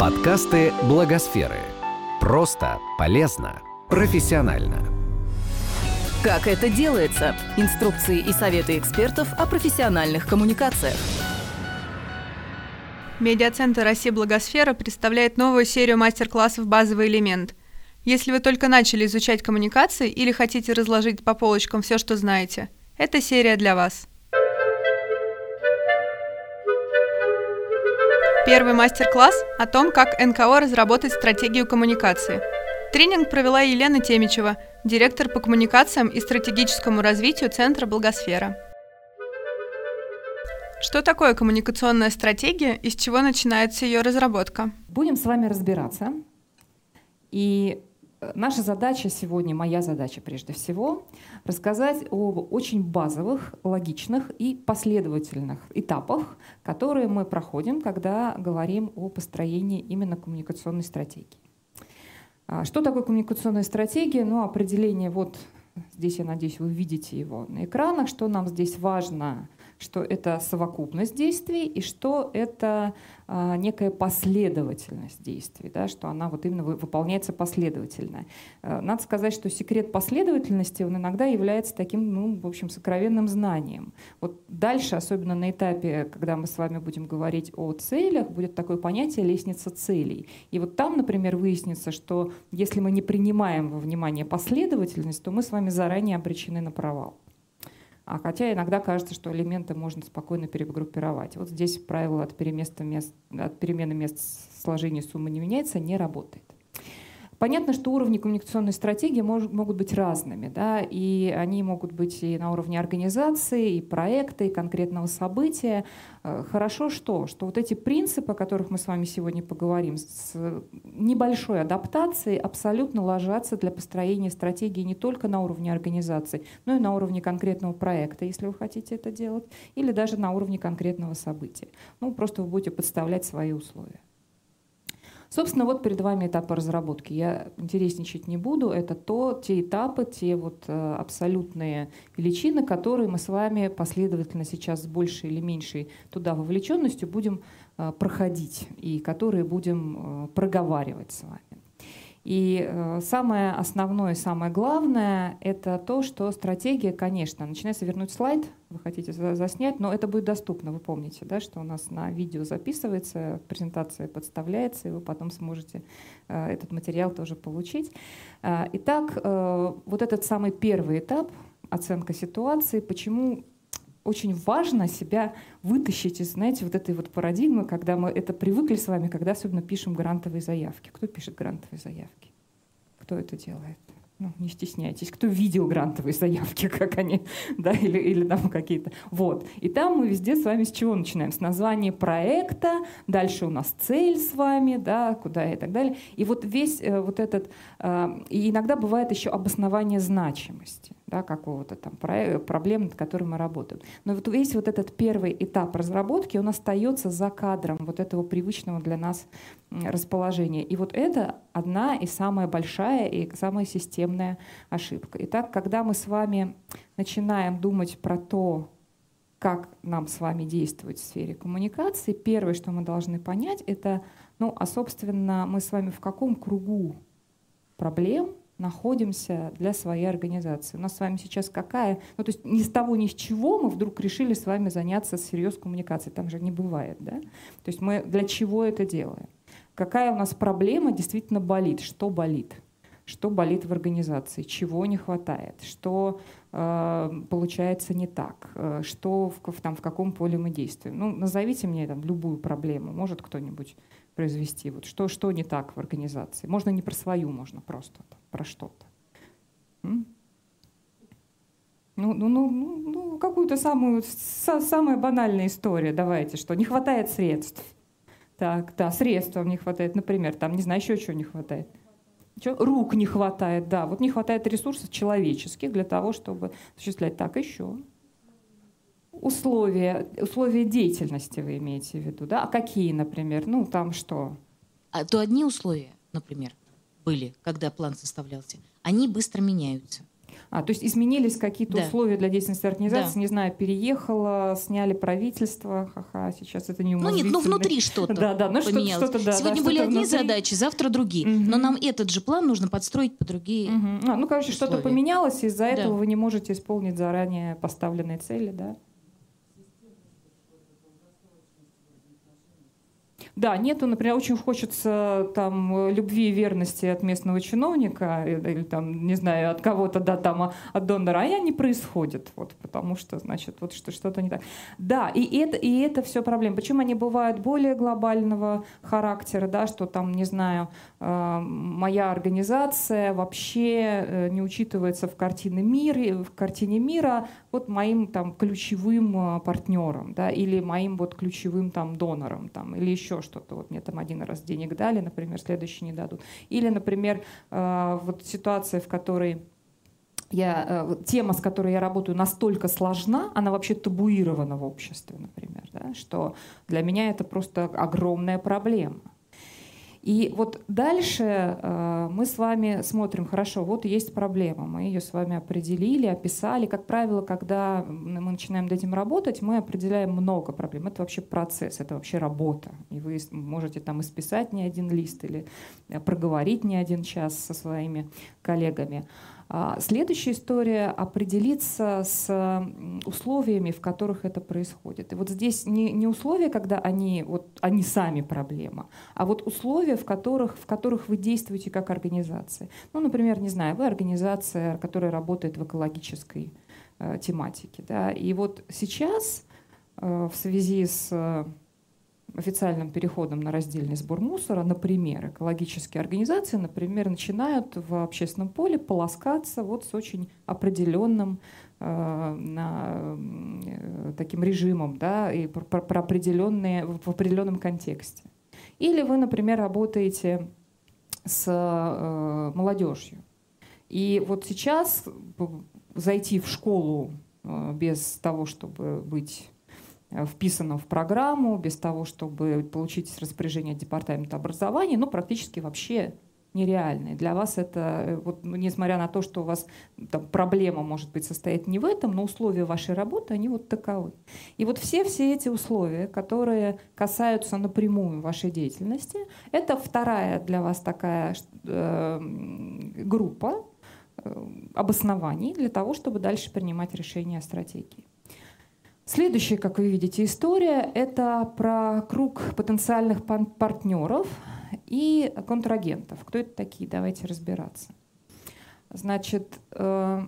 Подкасты Благосферы. Просто, полезно, профессионально. Как это делается? Инструкции и советы экспертов о профессиональных коммуникациях. Медиацентр России Благосфера представляет новую серию мастер-классов «Базовый элемент». Если вы только начали изучать коммуникации или хотите разложить по полочкам все, что знаете, эта серия для вас. Первый мастер-класс о том, как НКО разработать стратегию коммуникации. Тренинг провела Елена Темичева, директор по коммуникациям и стратегическому развитию Центра Благосфера. Что такое коммуникационная стратегия и с чего начинается ее разработка? Будем с вами разбираться. И Наша задача сегодня, моя задача прежде всего, рассказать об очень базовых, логичных и последовательных этапах, которые мы проходим, когда говорим о построении именно коммуникационной стратегии. А, что такое коммуникационная стратегия? Ну, определение вот здесь, я надеюсь, вы видите его на экранах, что нам здесь важно что это совокупность действий и что это а, некая последовательность действий, да, что она вот именно выполняется последовательно. А, надо сказать, что секрет последовательности он иногда является таким, ну, в общем, сокровенным знанием. Вот дальше, особенно на этапе, когда мы с вами будем говорить о целях, будет такое понятие лестница целей. И вот там, например, выяснится, что если мы не принимаем во внимание последовательность, то мы с вами заранее обречены на провал. А хотя иногда кажется, что элементы можно спокойно перегруппировать. Вот здесь правило от, мест, от перемены мест сложения суммы не меняется, не работает. Понятно, что уровни коммуникационной стратегии мож, могут быть разными, да, и они могут быть и на уровне организации, и проекта, и конкретного события. Э, хорошо что? Что вот эти принципы, о которых мы с вами сегодня поговорим, с небольшой адаптацией абсолютно ложатся для построения стратегии не только на уровне организации, но и на уровне конкретного проекта, если вы хотите это делать, или даже на уровне конкретного события. Ну, просто вы будете подставлять свои условия. Собственно, вот перед вами этапы разработки. Я интересничать не буду. Это то, те этапы, те вот э, абсолютные величины, которые мы с вами последовательно сейчас с большей или меньшей туда вовлеченностью будем э, проходить и которые будем э, проговаривать с вами. И э, самое основное, самое главное — это то, что стратегия, конечно, начинается вернуть слайд, вы хотите заснять, но это будет доступно, вы помните, да, что у нас на видео записывается, презентация подставляется, и вы потом сможете э, этот материал тоже получить. Э, итак, вот этот самый первый этап — оценка ситуации, почему очень важно себя вытащить из, знаете, вот этой вот парадигмы, когда мы это привыкли с вами, когда особенно пишем грантовые заявки. Кто пишет грантовые заявки? Кто это делает? ну, не стесняйтесь, кто видел грантовые заявки, как они, да, или, или там какие-то. Вот. И там мы везде с вами с чего начинаем? С названия проекта, дальше у нас цель с вами, да, куда и так далее. И вот весь э, вот этот, э, и иногда бывает еще обоснование значимости да, какого-то там проблемы, над которой мы работаем. Но вот весь вот этот первый этап разработки, он остается за кадром вот этого привычного для нас расположения. И вот это одна и самая большая и самая системная ошибка. Итак, когда мы с вами начинаем думать про то, как нам с вами действовать в сфере коммуникации, первое, что мы должны понять, это, ну, а собственно, мы с вами в каком кругу проблем находимся для своей организации. У нас с вами сейчас какая... Ну, то есть ни с того, ни с чего мы вдруг решили с вами заняться серьезной коммуникацией. Там же не бывает, да? То есть мы для чего это делаем? Какая у нас проблема действительно болит? Что болит? Что болит в организации? Чего не хватает? Что э, получается не так? Э, что в, там, в каком поле мы действуем? Ну, назовите мне там любую проблему. Может кто-нибудь произвести? Вот что, что не так в организации? Можно не про свою, можно просто про что-то. Ну, ну, ну, ну, ну какую-то самую, са, самая банальная история, давайте, что не хватает средств. Так, да, средств вам не хватает, например, там, не знаю, еще чего не хватает. Что? Рук не хватает, да, вот не хватает ресурсов человеческих для того, чтобы осуществлять так еще условия, условия деятельности вы имеете в виду, да? А какие, например? Ну, там что? А то одни условия, например, были, когда план составлялся, они быстро меняются. А, то есть изменились какие-то Да. условия для деятельности организации, Да. не знаю, переехала, сняли правительство, ха-ха, сейчас это не Ну нет, ну внутри что-то Да, да, ну что-то, поменялось. что-то, да, Сегодня да, были что-то одни внутри. задачи, завтра другие. Мгм. Но нам этот же план нужно подстроить по другие. Мгм. А, ну, короче, что-то условия. поменялось, из-за Да. этого вы не можете исполнить заранее поставленные цели, да? Да, нету, например, очень хочется там любви и верности от местного чиновника э, или там, не знаю, от кого-то, да, там, а, от донора, а я не происходит, вот, потому что, значит, вот что, что-то не так. Да, и это, и это все проблема. Почему они бывают более глобального характера, да, что там, не знаю, э, моя организация вообще э, не учитывается в картине мира, в картине мира вот моим там ключевым партнером, да, или моим вот ключевым там донором, там, или еще что-то. Вот мне там один раз денег дали, например, следующий не дадут. Или, например, э, вот ситуация, в которой я, э, тема, с которой я работаю, настолько сложна, она вообще табуирована в обществе, например, да, что для меня это просто огромная проблема. И вот дальше э, мы с вами смотрим, хорошо, вот есть проблема, мы ее с вами определили, описали. Как правило, когда мы начинаем над этим работать, мы определяем много проблем. Это вообще процесс, это вообще работа. И вы можете там исписать не один лист или э, проговорить не один час со своими коллегами. А Следующая история — определиться с условиями, в которых это происходит. И вот здесь не, не условия, когда они, вот, они сами проблема, а вот условия, в которых, в которых вы действуете как организация. Ну, например, не знаю, вы организация, которая работает в экологической э, тематике. Да? И вот сейчас э, в связи с э, официальным переходом на раздельный сбор мусора, например, экологические организации, например, начинают в общественном поле полоскаться вот с очень определенным э, на, э, таким режимом, да, и про, про- определенные, в определенном контексте. Или вы, например, работаете с э, молодежью. И вот сейчас п- зайти в школу э, без того, чтобы быть э, вписанным в программу, без того, чтобы получить распоряжение департамента образования, ну, практически вообще нереально. И Для вас это, э, вот, ну, несмотря на то, что у вас там, проблема, может быть, состоит не в этом, но условия вашей работы, они вот таковы. И вот все, все эти условия, которые касаются напрямую вашей деятельности, это вторая для вас такая э, группа э, обоснований для того, чтобы дальше принимать решения о стратегии. Следующая, как вы видите, история — это про круг потенциальных партнеров и контрагентов. Кто это такие? Давайте разбираться. Значит, э,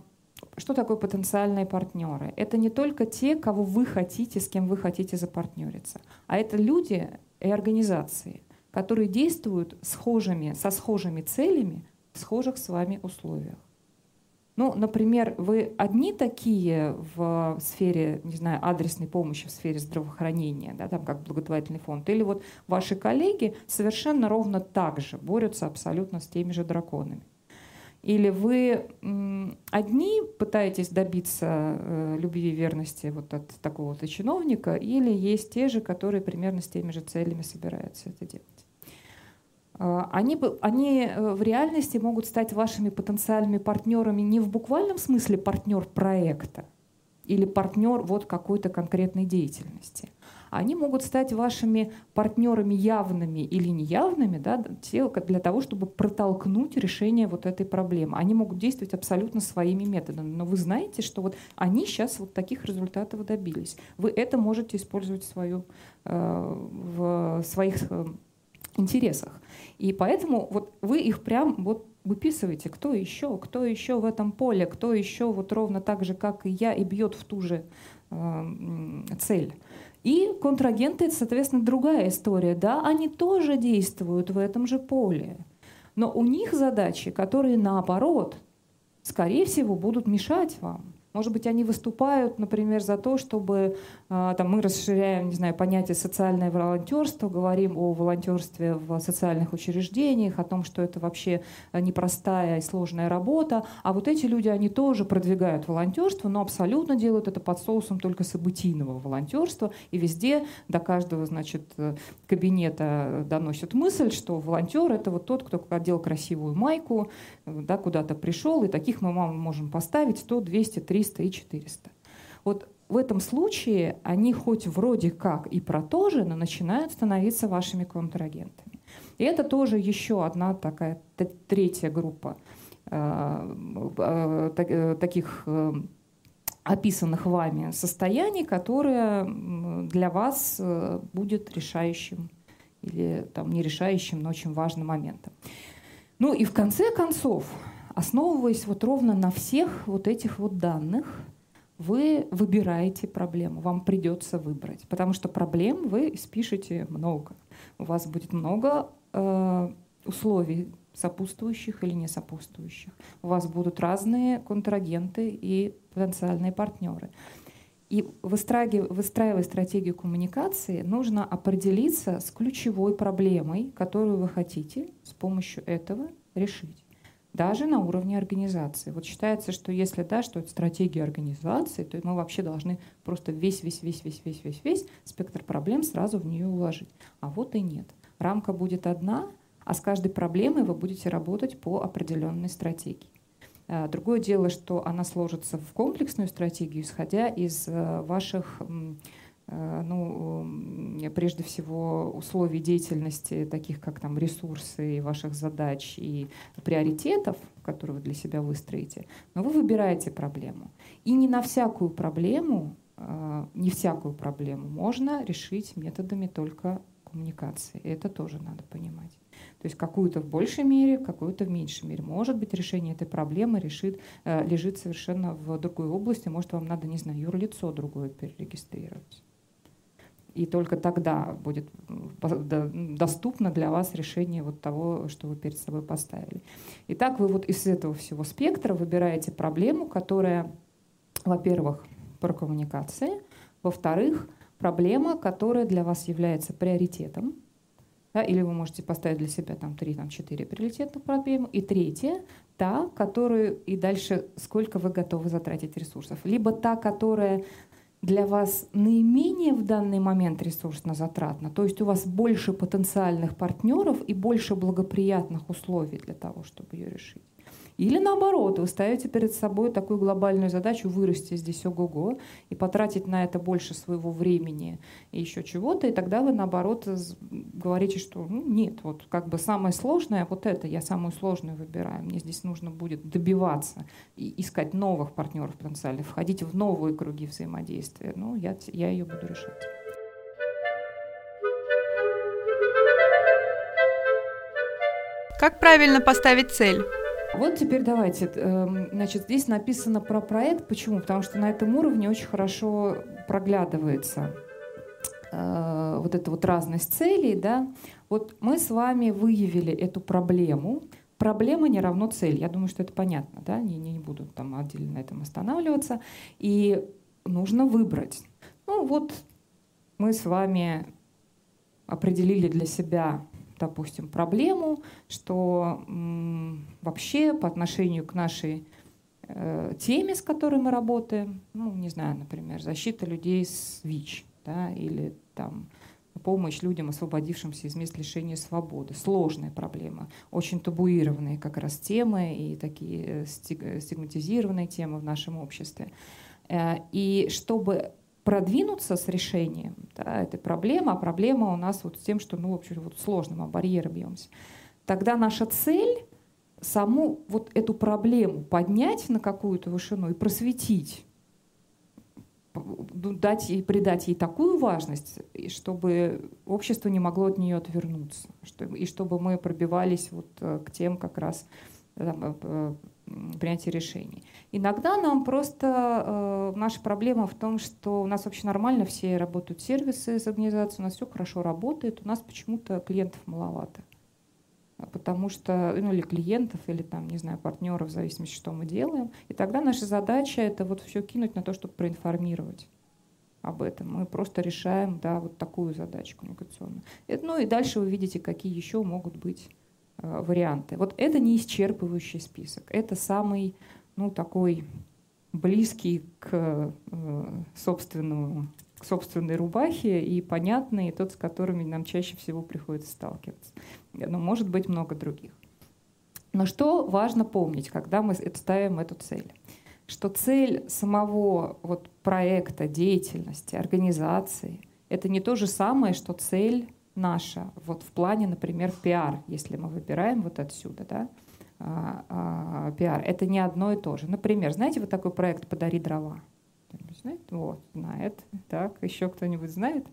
что такое потенциальные партнеры? Это не только те, кого вы хотите, с кем вы хотите запартнериться, а это люди и организации, которые действуют схожими, со схожими целями в схожих с вами условиях. Ну, например, вы одни такие в сфере, не знаю, адресной помощи, в сфере здравоохранения, да, там как благотворительный фонд, или вот ваши коллеги совершенно ровно так же борются абсолютно с теми же драконами. Или вы одни пытаетесь добиться э, любви и верности вот от такого-то чиновника, или есть те же, которые примерно с теми же целями собираются это делать. А, Они, они э, в реальности могут стать вашими потенциальными партнерами не в буквальном смысле партнер проекта или партнер вот какой-то конкретной деятельности. Они могут стать вашими партнерами явными или неявными да, для того, чтобы протолкнуть решение вот этой проблемы. Они могут действовать абсолютно своими методами. Но вы знаете, что вот они сейчас вот таких результатов добились. Вы это можете использовать в, свою, э, в своих э, интересах. И поэтому вот вы их прям вот выписываете, кто еще, кто еще в этом поле, кто еще вот ровно так же, как и я, и бьет в ту же э, цель. И контрагенты, это, соответственно, другая история. Да, они тоже действуют в этом же поле. Но у них задачи, которые наоборот, скорее всего, будут мешать вам. Может быть, они выступают, например, за то, чтобы а, там, мы расширяем, не знаю, понятие социальное волонтерство, говорим о волонтерстве в социальных учреждениях, о том, что это вообще непростая и сложная работа. А вот эти люди, они тоже продвигают волонтерство, но абсолютно делают это под соусом только событийного волонтерства. И везде до каждого, значит, кабинета доносят мысль, что волонтер — это вот тот, кто одел красивую майку, да, куда-то пришел, и таких мы можем поставить 100, 200, 300 и 400. Вот в этом случае они хоть вроде как и про то же, но начинают становиться вашими контрагентами. И это тоже еще одна такая третья группа э, э, э, таких описанных вами состояний, которая для вас будет решающим или там, не решающим, но очень важным моментом. Ну и в конце концов, основываясь вот ровно на всех вот этих вот данных, вы выбираете проблему, вам придется выбрать, потому что проблем вы спишете много. У вас будет много э, условий сопутствующих или не сопутствующих. У вас будут разные контрагенты и потенциальные партнеры. И выстраивая стратегию коммуникации, нужно определиться с ключевой проблемой, которую вы хотите с помощью этого решить. Даже на уровне организации. Вот считается, что если да, что это стратегия организации, то мы вообще должны просто весь, весь, весь, весь, весь, весь, весь спектр проблем сразу в нее уложить. А вот и нет. Рамка будет одна, а с каждой проблемой вы будете работать по определенной стратегии. А, другое дело, что она сложится в комплексную стратегию, исходя из э, ваших э, ну, прежде всего, условий деятельности, таких как там ресурсы ваших задач и приоритетов, которые вы для себя выстроите, но вы выбираете проблему. И не на всякую проблему, э, не всякую проблему можно решить методами только коммуникации. Это тоже надо понимать. То есть какую-то в большей мере, какую-то в меньшей мере. Может быть, решение этой проблемы решит, э, лежит совершенно в другой области. Может, вам надо, не знаю, юрлицо другое перерегистрировать. И только тогда будет доступно для вас решение вот того, что вы перед собой поставили. Итак, вы вот из этого всего спектра выбираете проблему, которая, во-первых, про коммуникации, во-вторых, проблема, которая для вас является приоритетом, да, или вы можете поставить для себя там три, там четыре приоритетных проблемы. И третья, та, которую и дальше сколько вы готовы затратить ресурсов. Либо та, которая для вас наименее в данный момент ресурсно затратна, то есть у вас больше потенциальных партнеров и больше благоприятных условий для того, чтобы ее решить. Или наоборот, вы ставите перед собой такую глобальную задачу вырасти здесь ого-го и потратить на это больше своего времени и еще чего-то, и тогда вы наоборот говорите, что ну, нет, вот как бы самое сложное вот это, я самую сложную выбираю, мне здесь нужно будет добиваться и искать новых партнеров потенциальных, входить в новые круги взаимодействия. Ну, я, я ее буду решать. Как правильно поставить цель? Вот теперь давайте, эм, значит, здесь написано про проект. Почему? Потому что на этом уровне очень хорошо проглядывается э, вот эта вот разность целей, да. Вот мы с вами выявили эту проблему. Проблема не равно цель. Я думаю, что это понятно, да, не, не буду там отдельно на этом останавливаться. И нужно выбрать. Ну вот мы с вами определили для себя допустим, проблему, что вообще по отношению к нашей э, теме, с которой мы работаем, ну, не знаю, например, защита людей с ВИЧ, да, или там помощь людям, освободившимся из мест лишения свободы. Сложная проблема, очень табуированные как раз темы и такие стигматизированные темы в нашем обществе. Э, и чтобы продвинуться с решением да, этой проблемы, а проблема у нас вот с тем, что ну, в общем, вот сложно, мы барьеры бьемся, тогда наша цель саму вот эту проблему поднять на какую-то вышину и просветить, ну, дать ей, придать ей такую важность, чтобы общество не могло от нее отвернуться, и чтобы мы пробивались вот э, к тем как раз там, э, принятия решений. Иногда нам просто э, наша проблема в том, что у нас вообще нормально все работают сервисы с организацией, у нас все хорошо работает, у нас почему-то клиентов маловато. потому что, ну, или клиентов, или там, не знаю, партнеров, в зависимости, что мы делаем. И тогда наша задача это вот все кинуть на то, чтобы проинформировать об этом. Мы просто решаем, да, вот такую задачу коммуникационную. Это, ну и дальше вы видите, какие еще могут быть варианты. Вот это не исчерпывающий список. Это самый, ну, такой близкий к э, собственному к собственной рубахе и понятный, и тот, с которыми нам чаще всего приходится сталкиваться. Но может быть много других. Но что важно помнить, когда мы ставим эту цель? Что цель самого вот проекта, деятельности, организации — это не то же самое, что цель наша вот в плане, например, пиар, если мы выбираем вот отсюда, да, а, а, пиар. Это не одно и то же. Например, знаете, вот такой проект «Подари дрова»? знает? Вот, знает. Так, еще кто-нибудь знает?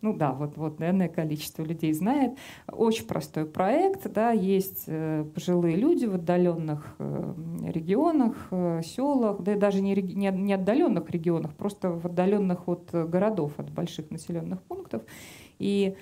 Ну да, вот, вот, наверное, количество людей знает. Очень простой проект, да, есть э, пожилые люди в отдаленных э, регионах, э, селах, да и даже не, не, не отдаленных регионах, просто в отдаленных от городов, от больших населенных пунктов. И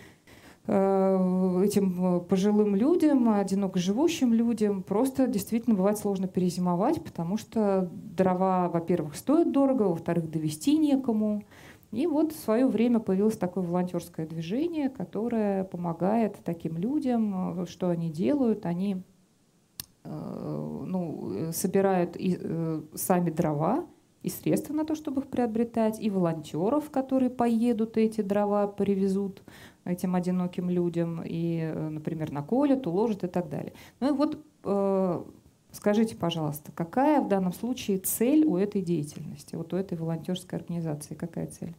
этим э, пожилым людям, одиноко живущим людям просто действительно бывает сложно перезимовать, потому что дрова, во-первых, стоят дорого, во-вторых, довести некому. И вот в свое время появилось такое волонтерское движение, которое помогает таким людям. Э, что они делают? Они ну, собирают и, сами дрова, и средства на то, чтобы их приобретать, и волонтеров, которые поедут эти дрова, привезут этим одиноким людям, и, э, например, наколят, уложат и так далее. Ну и вот э, скажите, пожалуйста, какая в данном случае цель у этой деятельности, вот у этой волонтерской организации, какая цель?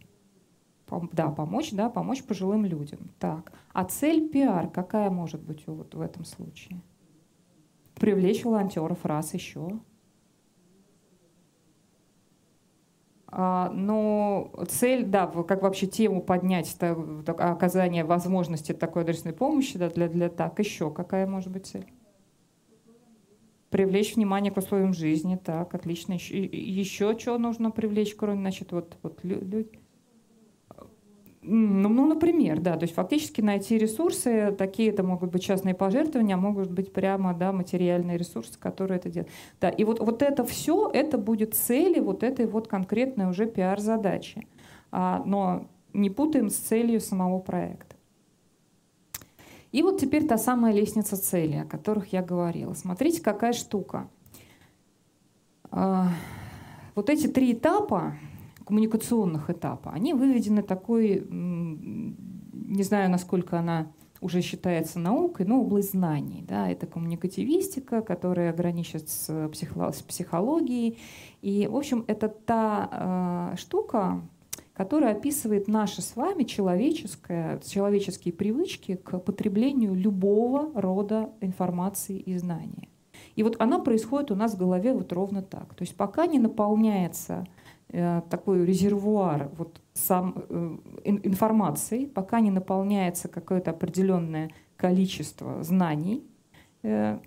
Да, помочь, да, помочь пожилым людям. Так, а цель пиар какая может быть вот в этом случае? Привлечь волонтеров раз еще. А, но цель, да, как вообще тему поднять, так, оказание возможности такой адресной помощи, да, для, для так, еще какая может быть цель? Привлечь внимание к условиям жизни, так, отлично. Еще, еще что нужно привлечь, кроме, значит, вот, вот люди? Ну, ну, например, да, то есть фактически найти ресурсы, такие это могут быть частные пожертвования, а могут быть прямо, да, материальные ресурсы, которые это делают. Да, и вот, вот это все, это будет цели вот этой вот конкретной уже пиар-задачи. А, но не путаем с целью самого проекта. И вот теперь та самая лестница цели, о которых я говорила. Смотрите, какая штука. А, вот эти три этапа, коммуникационных этапа, они выведены такой, не знаю, насколько она уже считается наукой, но область знаний. Да, это коммуникативистика, которая граничит с, психо с психологией. И, в общем, это та э, штука, которая описывает наши с вами человеческое, человеческие привычки к потреблению любого рода информации и знания. И вот она происходит у нас в голове вот ровно так. То есть пока не наполняется такой резервуар вот сам э, информации, пока не наполняется какое-то определенное количество знаний, э,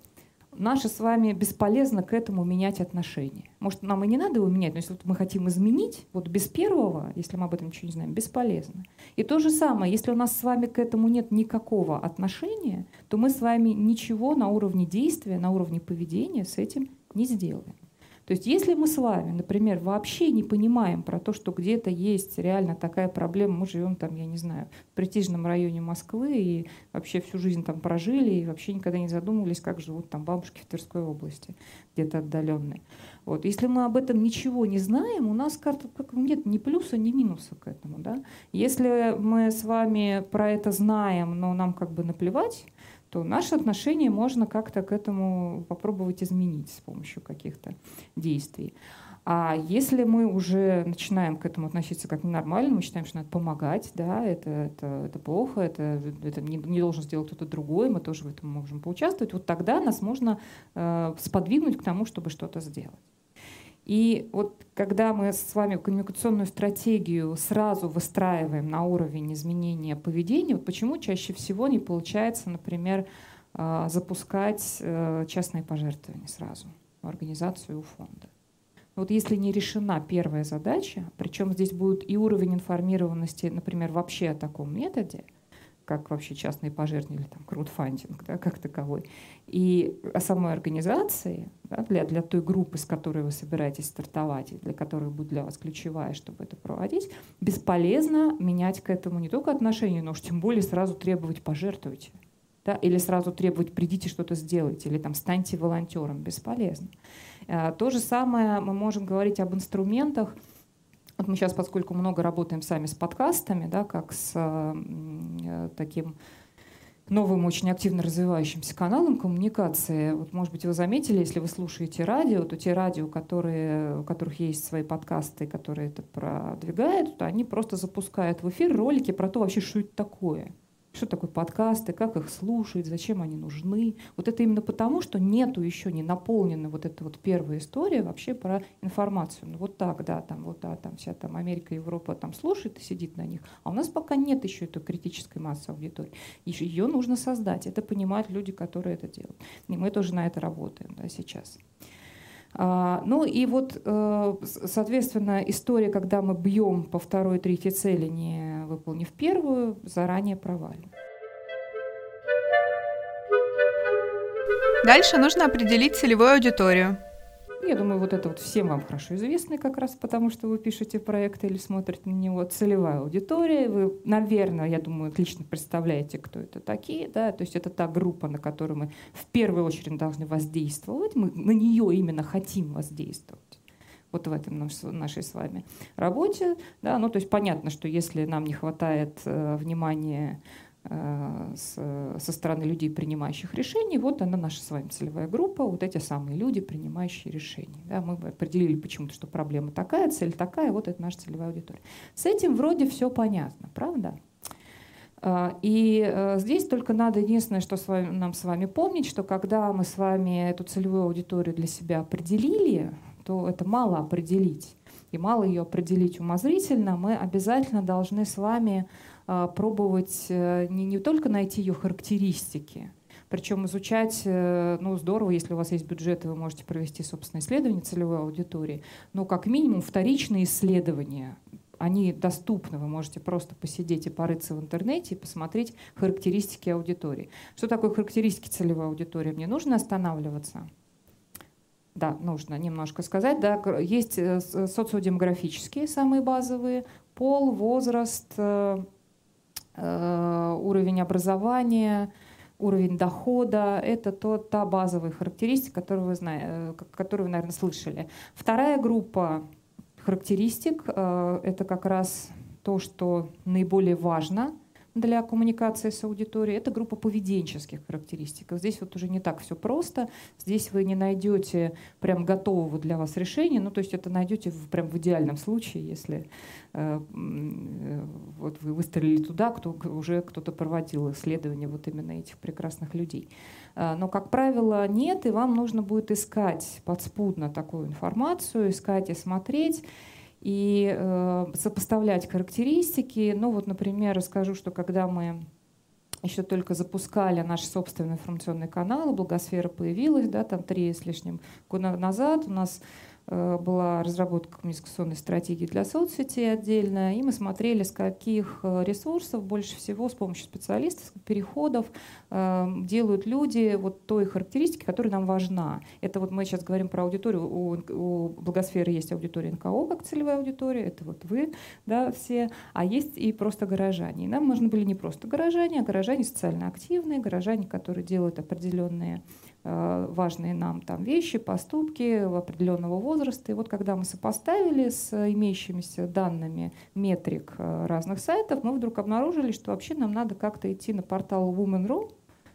наше с вами бесполезно к этому менять отношения. Может, нам и не надо его менять, но если вот мы хотим изменить, вот без первого, если мы об этом ничего не знаем, бесполезно. И то же самое, если у нас с вами к этому нет никакого отношения, то мы с вами ничего на уровне действия, на уровне поведения с этим не сделаем. То есть если мы с вами, например, вообще не понимаем про то, что где-то есть реально такая проблема, мы живем там, я не знаю, в престижном районе Москвы и вообще всю жизнь там прожили и вообще никогда не задумывались, как живут там бабушки в Тверской области, где-то отдаленные. Вот. Если мы об этом ничего не знаем, у нас карта как, нет ни плюса, ни минуса к этому. Да? Если мы с вами про это знаем, но нам как бы наплевать, то наше отношение можно как-то к этому попробовать изменить с помощью каких-то действий. А если мы уже начинаем к этому относиться как ненормально, мы считаем, что надо помогать, да, это, это, это плохо, это, это не, не должен сделать кто-то другой, мы тоже в этом можем поучаствовать, вот тогда нас можно э, сподвигнуть к тому, чтобы что-то сделать. И вот когда мы с вами коммуникационную стратегию сразу выстраиваем на уровень изменения поведения, вот почему чаще всего не получается, например, а, запускать э, частные пожертвования сразу в организацию у фонда. Вот если не решена первая задача, причем здесь будет и уровень информированности, например, вообще о таком методе, как вообще частные пожертвования или там краудфандинг, да, как таковой. И о самой организации, да, для, для той группы, с которой вы собираетесь стартовать, и для которой будет для вас ключевая, чтобы это проводить, бесполезно менять к этому не только отношение, но уж тем более сразу требовать пожертвуйте. Да, или сразу требовать придите что-то сделайте, или там станьте волонтером. Бесполезно. А, то же самое мы можем говорить об инструментах, вот мы сейчас, поскольку много работаем сами с подкастами, да, как с э, таким новым, очень активно развивающимся каналом коммуникации. Вот, может быть, вы заметили, если вы слушаете радио, то те радио, которые, у которых есть свои подкасты, которые это продвигают, то они просто запускают в эфир ролики про то вообще, что это такое что такое подкасты, как их слушать, зачем они нужны. Вот это именно потому, что нету еще не наполнена вот эта вот первая история вообще про информацию. Ну вот так, да, там вот да, там вся там Америка, Европа там слушает и сидит на них, а у нас пока нет еще этой критической массы аудитории. Ее нужно создать. Это понимают люди, которые это делают. И мы тоже на это работаем да, сейчас. А, ну и вот, э, соответственно, история, когда мы бьем по второй, третьей цели, не выполнив первую, заранее провалим. Дальше нужно определить целевую аудиторию. Я думаю, вот это вот всем вам хорошо известно как раз потому, что вы пишете проект или смотрите на него. Целевая аудитория. Вы, наверное, я думаю, отлично представляете, кто это такие. Да? То есть это та группа, на которую мы в первую очередь должны воздействовать. Мы на нее именно хотим воздействовать вот в этом нашей с вами работе. Да? Ну, то есть понятно, что если нам не хватает э, внимания со стороны людей, принимающих решения. Вот она наша с вами целевая группа, вот эти самые люди, принимающие решения. Да, мы определили почему-то, что проблема такая, цель такая, вот это наша целевая аудитория. С этим вроде все понятно, правда? А, и э, здесь только надо единственное, что с вами, нам с вами помнить, что когда мы с вами эту целевую аудиторию для себя определили, то это мало определить. И мало ее определить умозрительно, мы обязательно должны с вами пробовать э, не, не только найти ее характеристики, причем изучать, э, ну, здорово, если у вас есть бюджет, и вы можете провести собственное исследование целевой аудитории, но как минимум вторичные исследования, они доступны, вы можете просто посидеть и порыться в интернете и посмотреть характеристики аудитории. Что такое характеристики целевой аудитории? Мне нужно останавливаться? Да, нужно немножко сказать. Да, есть э, социодемографические, самые базовые, пол, возраст, уровень образования, уровень дохода. Это то, та базовая характеристика, которую вы, знаете, э, которую вы, наверное, слышали. Вторая группа характеристик э, — это как раз то, что наиболее важно — для коммуникации с аудиторией, это группа поведенческих характеристик. Здесь вот уже не так все просто. Здесь вы не найдете прям готового для вас решения, ну то есть это найдете в, прям в идеальном случае, если э, э, вот вы выстрелили туда, кто уже кто-то проводил исследование вот именно этих прекрасных людей. Э, но, как правило, нет, и вам нужно будет искать подспудно такую информацию, искать и смотреть и э, сопоставлять характеристики. Ну вот, например, расскажу, что когда мы еще только запускали наш собственный информационный канал, Благосфера появилась, да, там три с лишним года назад у нас была разработка коммуникационной стратегии для соцсетей отдельно, и мы смотрели, с каких э, ресурсов больше всего с помощью специалистов, переходов э, делают люди вот той характеристики, которая нам важна. Это вот мы сейчас говорим про аудиторию, у, у Благосферы есть аудитория НКО как целевая аудитория, это вот вы, да, все, а есть и просто горожане. И нам нужны были не просто горожане, а горожане социально активные, горожане, которые делают определенные Э, важные нам там вещи, поступки определенного возраста. И вот когда мы сопоставили с имеющимися данными метрик э, разных сайтов, мы вдруг обнаружили, что вообще нам надо как-то идти на портал Women.ru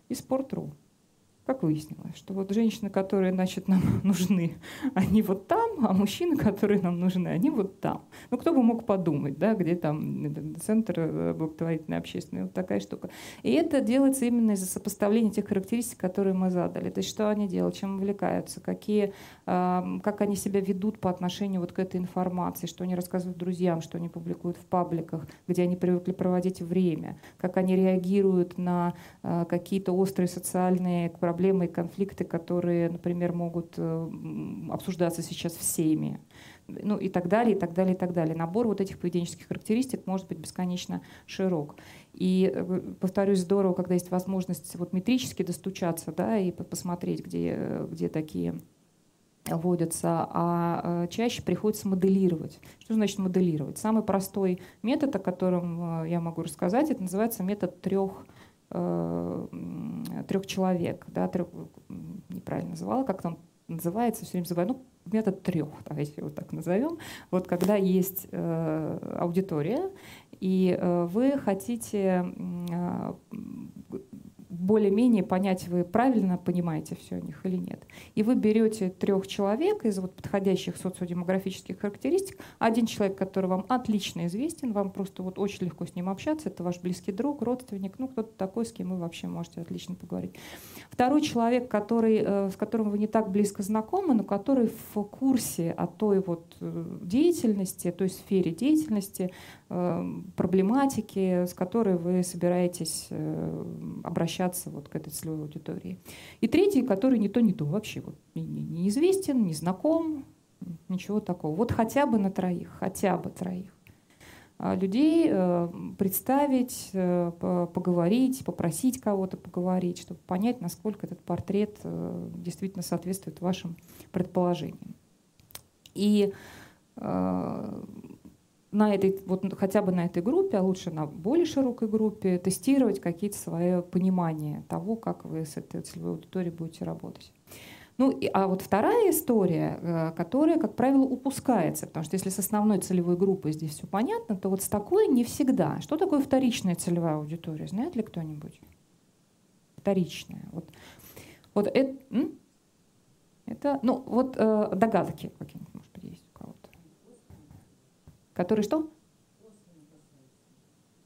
и Sport.ru как выяснилось, что вот женщины, которые, значит, нам нужны, они вот там, а мужчины, которые нам нужны, они вот там. Ну, кто бы мог подумать, да, где там центр э, благотворительной общественной, вот такая штука. И это делается именно из-за сопоставления тех характеристик, которые мы задали. То есть что они делают, чем увлекаются, какие, как они себя ведут по отношению вот к этой информации, что они рассказывают друзьям, что они публикуют в пабликах, где они привыкли проводить время, как они реагируют на а, какие-то острые социальные проблемы, проблемы и конфликты, которые, например, могут э, обсуждаться сейчас всеми. ну и так далее, и так далее, и так далее. Набор вот этих поведенческих характеристик может быть бесконечно широк. И, э, повторюсь, здорово, когда есть возможность вот метрически достучаться, да, и посмотреть, где, где такие вводятся, а э, чаще приходится моделировать. Что значит моделировать? Самый простой метод, о котором э, я могу рассказать, это называется метод трех трех человек, да, трех, неправильно называла, как там называется, все время забываю, ну, метод трех, давайте его так назовем. Вот когда есть э, аудитория, и э, вы хотите э, более-менее понять, вы правильно понимаете все о них или нет. И вы берете трех человек из вот подходящих социодемографических характеристик. Один человек, который вам отлично известен, вам просто вот очень легко с ним общаться, это ваш близкий друг, родственник, ну кто-то такой, с кем вы вообще можете отлично поговорить. Второй человек, который, э, с которым вы не так близко знакомы, но который в курсе о той вот э, деятельности, той сфере деятельности, проблематики, с которой вы собираетесь э, обращаться вот к этой целевой аудитории. И третий, который не то, не то вообще вот, неизвестен, не знаком, ничего такого. Вот хотя бы на троих, хотя бы троих а людей э, представить, э, поговорить, попросить кого-то поговорить, чтобы понять, насколько этот портрет действительно соответствует вашим предположениям. И на этой, вот хотя бы на этой группе, а лучше на более широкой группе, тестировать какие-то свои понимания того, как вы с этой целевой аудиторией будете работать. Ну, и, а вот вторая история, э, которая, как правило, упускается, потому что если с основной целевой группой здесь все понятно, то вот с такой не всегда. Что такое вторичная целевая аудитория? Знает ли кто-нибудь? Вторичная. Вот, вот это, это, ну, вот э, догадки какие-нибудь. Который что?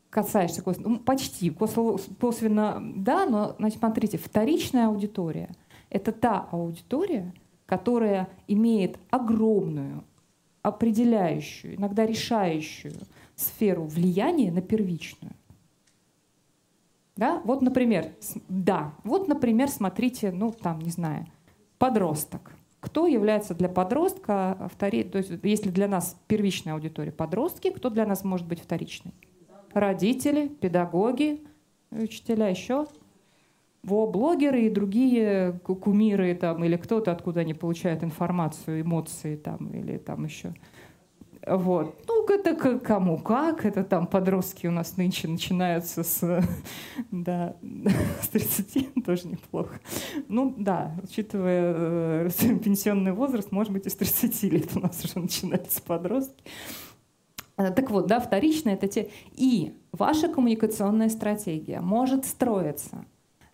Касаешься косвенно. Ну, почти. Косвенно, да, но, значит, смотрите, вторичная аудитория — это та аудитория, которая имеет огромную, определяющую, иногда решающую сферу влияния на первичную. Да? Вот, например, да, вот, например, смотрите, ну, там, не знаю, подросток — кто является для подростка вторичным, то есть если для нас первичная аудитория подростки, кто для нас может быть вторичный? Родители, педагоги, учителя еще. Во, блогеры и другие кумиры там, или кто-то, откуда они получают информацию, эмоции там, или там еще вот. Ну, это кому как. Это там подростки у нас нынче начинаются с, да, с 30, тоже неплохо. Ну, да, учитывая э, пенсионный возраст, может быть, и с 30 лет у нас уже начинаются подростки. Э, так вот, да, вторично это те... И ваша коммуникационная стратегия может строиться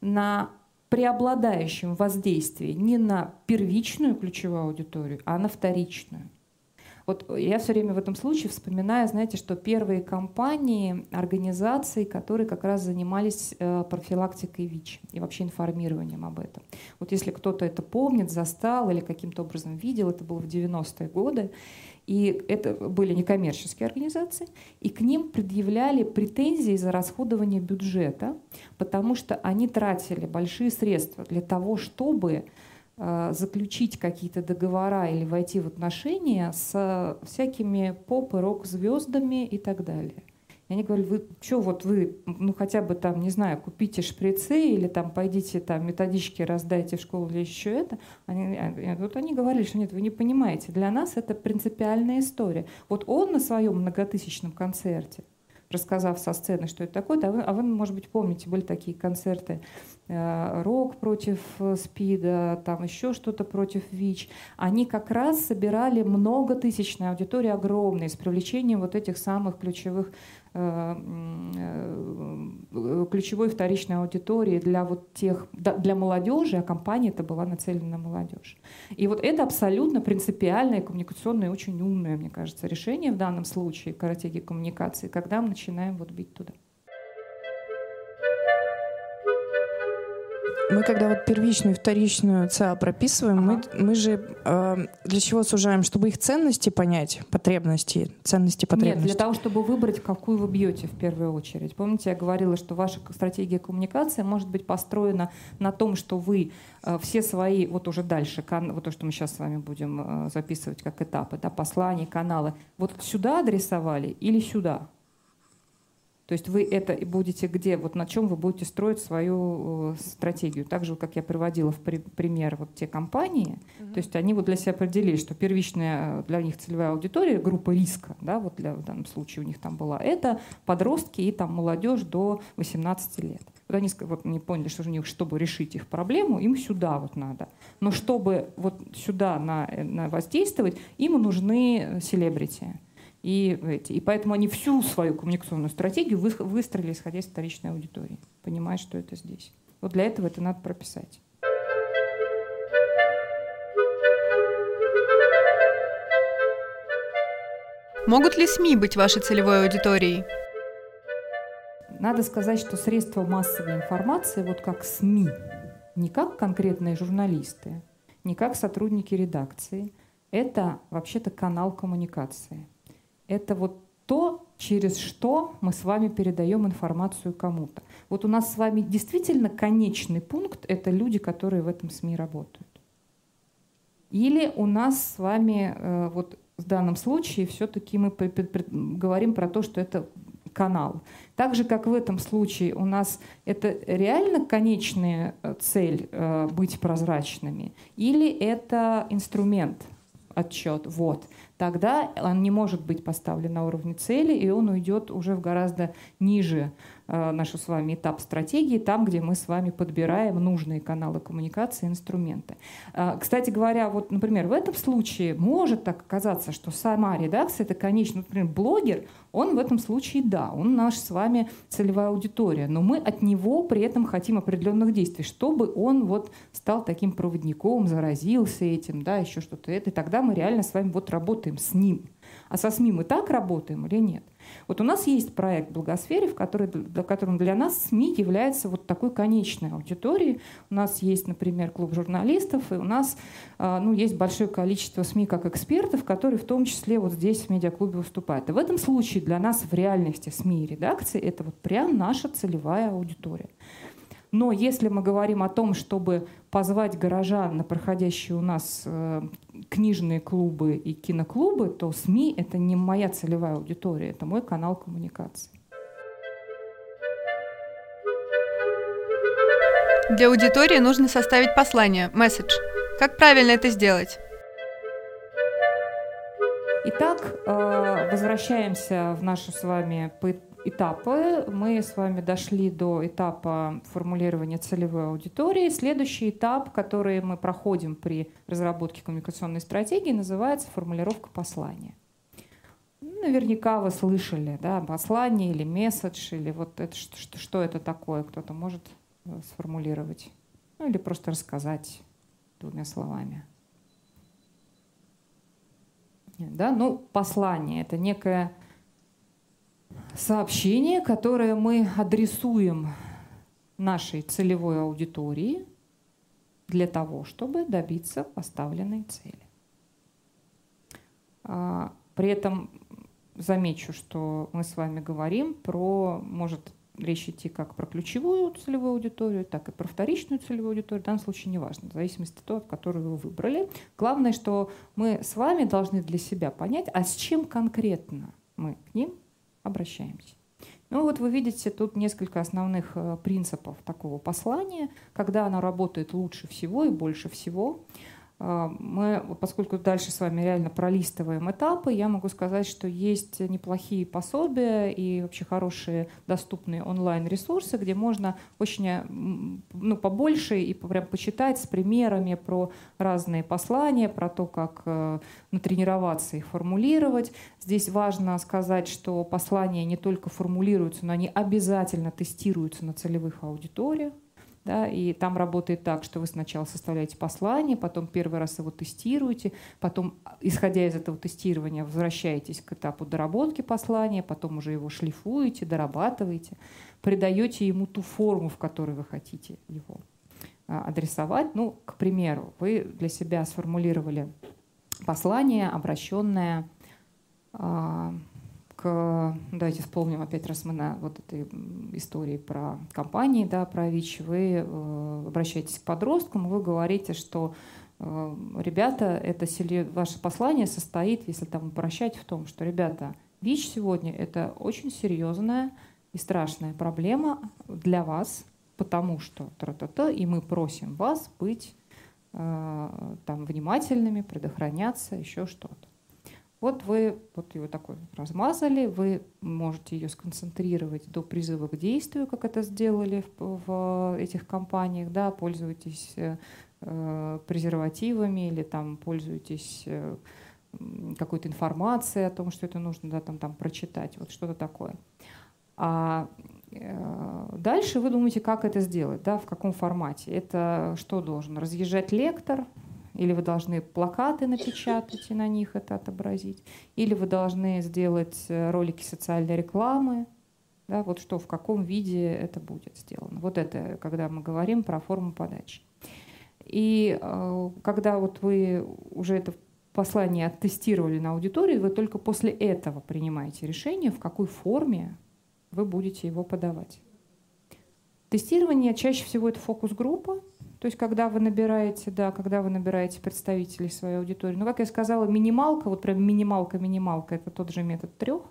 на преобладающем воздействии не на первичную ключевую аудиторию, а на вторичную. Вот я все время в этом случае вспоминаю, знаете, что первые компании, организации, которые как раз занимались э, профилактикой ВИЧ и вообще информированием об этом. Вот если кто-то это помнит, застал или каким-то образом видел, это было в 90-е годы, и это были некоммерческие организации, и к ним предъявляли претензии за расходование бюджета, потому что они тратили большие средства для того, чтобы заключить какие-то договора или войти в отношения с всякими поп и рок-звездами и так далее. И они говорили, вы что, вот вы, ну хотя бы там, не знаю, купите шприцы или там пойдите там методички раздайте в школу или еще это. Они, э, вот они говорили, что нет, вы не понимаете, для нас это принципиальная история. Вот он на своем многотысячном концерте, рассказав со сцены, что это такое, а вы, а вы, может быть, помните, были такие концерты Э, рок против э, СПИДа, там еще что-то против ВИЧ, они как раз собирали многотысячные аудитории огромные с привлечением вот этих самых ключевых ключевой вторичной аудитории для вот тех для молодежи, а компания это была нацелена на молодежь. И вот это абсолютно принципиальное коммуникационное, очень умное, мне кажется, решение в данном случае стратегии коммуникации, когда мы начинаем вот бить туда. Мы когда вот первичную и вторичную ЦА прописываем, мы, мы же э, для чего сужаем? Чтобы их ценности понять, потребности, ценности, потребности? Нет, для того, чтобы выбрать, какую вы бьете в первую очередь. Помните, я говорила, что ваша стратегия коммуникации может быть построена на том, что вы э, все свои, вот уже дальше, кан, вот то, что мы сейчас с вами будем э, записывать как этапы, да, послания, каналы, вот сюда адресовали или сюда? То есть вы это будете где, вот на чем вы будете строить свою э, стратегию. Так же, как я приводила в при, пример вот те компании, mm-hmm. то есть они вот для себя определили, что первичная для них целевая аудитория, группа риска, да, вот для, в данном случае у них там была, это подростки и там молодежь до 18 лет. Вот они вот, не поняли, что у них, чтобы решить их проблему, им сюда вот надо. Но чтобы вот сюда на, на воздействовать, им нужны селебрити. И, эти, и поэтому они всю свою коммуникационную стратегию вы, выстроили, исходя из вторичной аудитории, понимая, что это здесь. Вот для этого это надо прописать. Могут ли СМИ быть вашей целевой аудиторией? Надо сказать, что средства массовой информации, вот как СМИ, не как конкретные журналисты, не как сотрудники редакции, это вообще-то канал коммуникации – это вот то, через что мы с вами передаем информацию кому-то. Вот у нас с вами действительно конечный пункт — это люди, которые в этом СМИ работают. Или у нас с вами э, вот в данном случае все-таки мы говорим про то, что это канал. Так же, как в этом случае у нас это реально конечная э, цель э, быть прозрачными, или это инструмент, отчет. Вот тогда он не может быть поставлен на уровне цели, и он уйдет уже в гораздо ниже Э, наш с вами этап стратегии, там, где мы с вами подбираем нужные каналы коммуникации, инструменты. Э, кстати говоря, вот, например, в этом случае может так оказаться, что сама редакция, это, конечно, например, блогер, он в этом случае, да, он наш с вами целевая аудитория, но мы от него при этом хотим определенных действий, чтобы он вот стал таким проводником, заразился этим, да, еще что-то это, и тогда мы реально с вами вот работаем с ним. А со СМИ мы так работаем или нет? Вот у нас есть проект «Благосфере», в который, для для нас СМИ является вот такой конечной аудиторией. У нас есть, например, клуб журналистов, и у нас а, ну, есть большое количество СМИ как экспертов, которые в том числе вот здесь в медиаклубе выступают. И в этом случае для нас в реальности СМИ и редакции это вот прям наша целевая аудитория. Но если мы говорим о том, чтобы позвать горожан на проходящие у нас э, книжные клубы и киноклубы, то СМИ — это не моя целевая аудитория, это мой канал коммуникации. Для аудитории нужно составить послание, месседж. Как правильно это сделать? Итак, э, возвращаемся в нашу с вами этапы. Мы с вами дошли до этапа формулирования целевой аудитории. Следующий этап, который мы проходим при разработке коммуникационной стратегии, называется формулировка послания. Наверняка вы слышали, да, послание или месседж, или вот это, что, что это такое, кто-то может э, сформулировать. Ну или просто рассказать двумя словами. Да, ну, послание — это некое сообщение, которое мы адресуем нашей целевой аудитории для того, чтобы добиться поставленной цели. А, при этом замечу, что мы с вами говорим про, может речь идти как про ключевую целевую аудиторию, так и про вторичную целевую аудиторию. В данном случае неважно, в зависимости от того, которую вы выбрали. Главное, что мы с вами должны для себя понять, а с чем конкретно мы к ним обращаемся. Ну вот вы видите тут несколько основных э, принципов такого послания, когда оно работает лучше всего и больше всего. А, мы, поскольку дальше с вами реально пролистываем этапы, я могу сказать, что есть неплохие пособия и вообще хорошие доступные онлайн-ресурсы, где можно очень э, ну, побольше и прям почитать с примерами про разные послания, про то, как э, натренироваться их формулировать. Здесь важно сказать, что послания не только формулируются, но они обязательно тестируются на целевых аудиториях. Да, и там работает так, что вы сначала составляете послание, потом первый раз его тестируете, потом, исходя из этого тестирования, возвращаетесь к этапу доработки послания, потом уже его шлифуете, дорабатываете, придаете ему ту форму, в которой вы хотите его а, адресовать. Ну, к примеру, вы для себя сформулировали послание, обращенное а, к, давайте вспомним опять раз мы на вот этой истории про компании, да, про ВИЧ, вы э, обращаетесь к подросткам, вы говорите, что э, ребята, это ваше послание состоит, если там упрощать, в том, что, ребята, ВИЧ сегодня это очень серьезная и страшная проблема для вас, потому что тра-та-та, и мы просим вас быть э, там внимательными, предохраняться, еще что-то. Вот вы вот его такой размазали, вы можете ее сконцентрировать до призыва к действию, как это сделали в, в этих компаниях, да, пользуйтесь э, презервативами или там пользуйтесь э, какой-то информацией о том, что это нужно да, там, там прочитать, вот что-то такое. А э, дальше вы думаете, как это сделать, да, в каком формате. Это что должен? Разъезжать лектор, или вы должны плакаты напечатать и на них это отобразить, или вы должны сделать э, ролики социальной рекламы, да, вот что, в каком виде это будет сделано. Вот это, когда мы говорим про форму подачи. И э, когда вот вы уже это послание оттестировали на аудитории, вы только после этого принимаете решение, в какой форме вы будете его подавать. Тестирование чаще всего это фокус-группа, то есть, когда вы набираете, да, когда вы набираете представителей своей аудитории. Ну, как я сказала, минималка, вот прям минималка-минималка, это тот же метод трех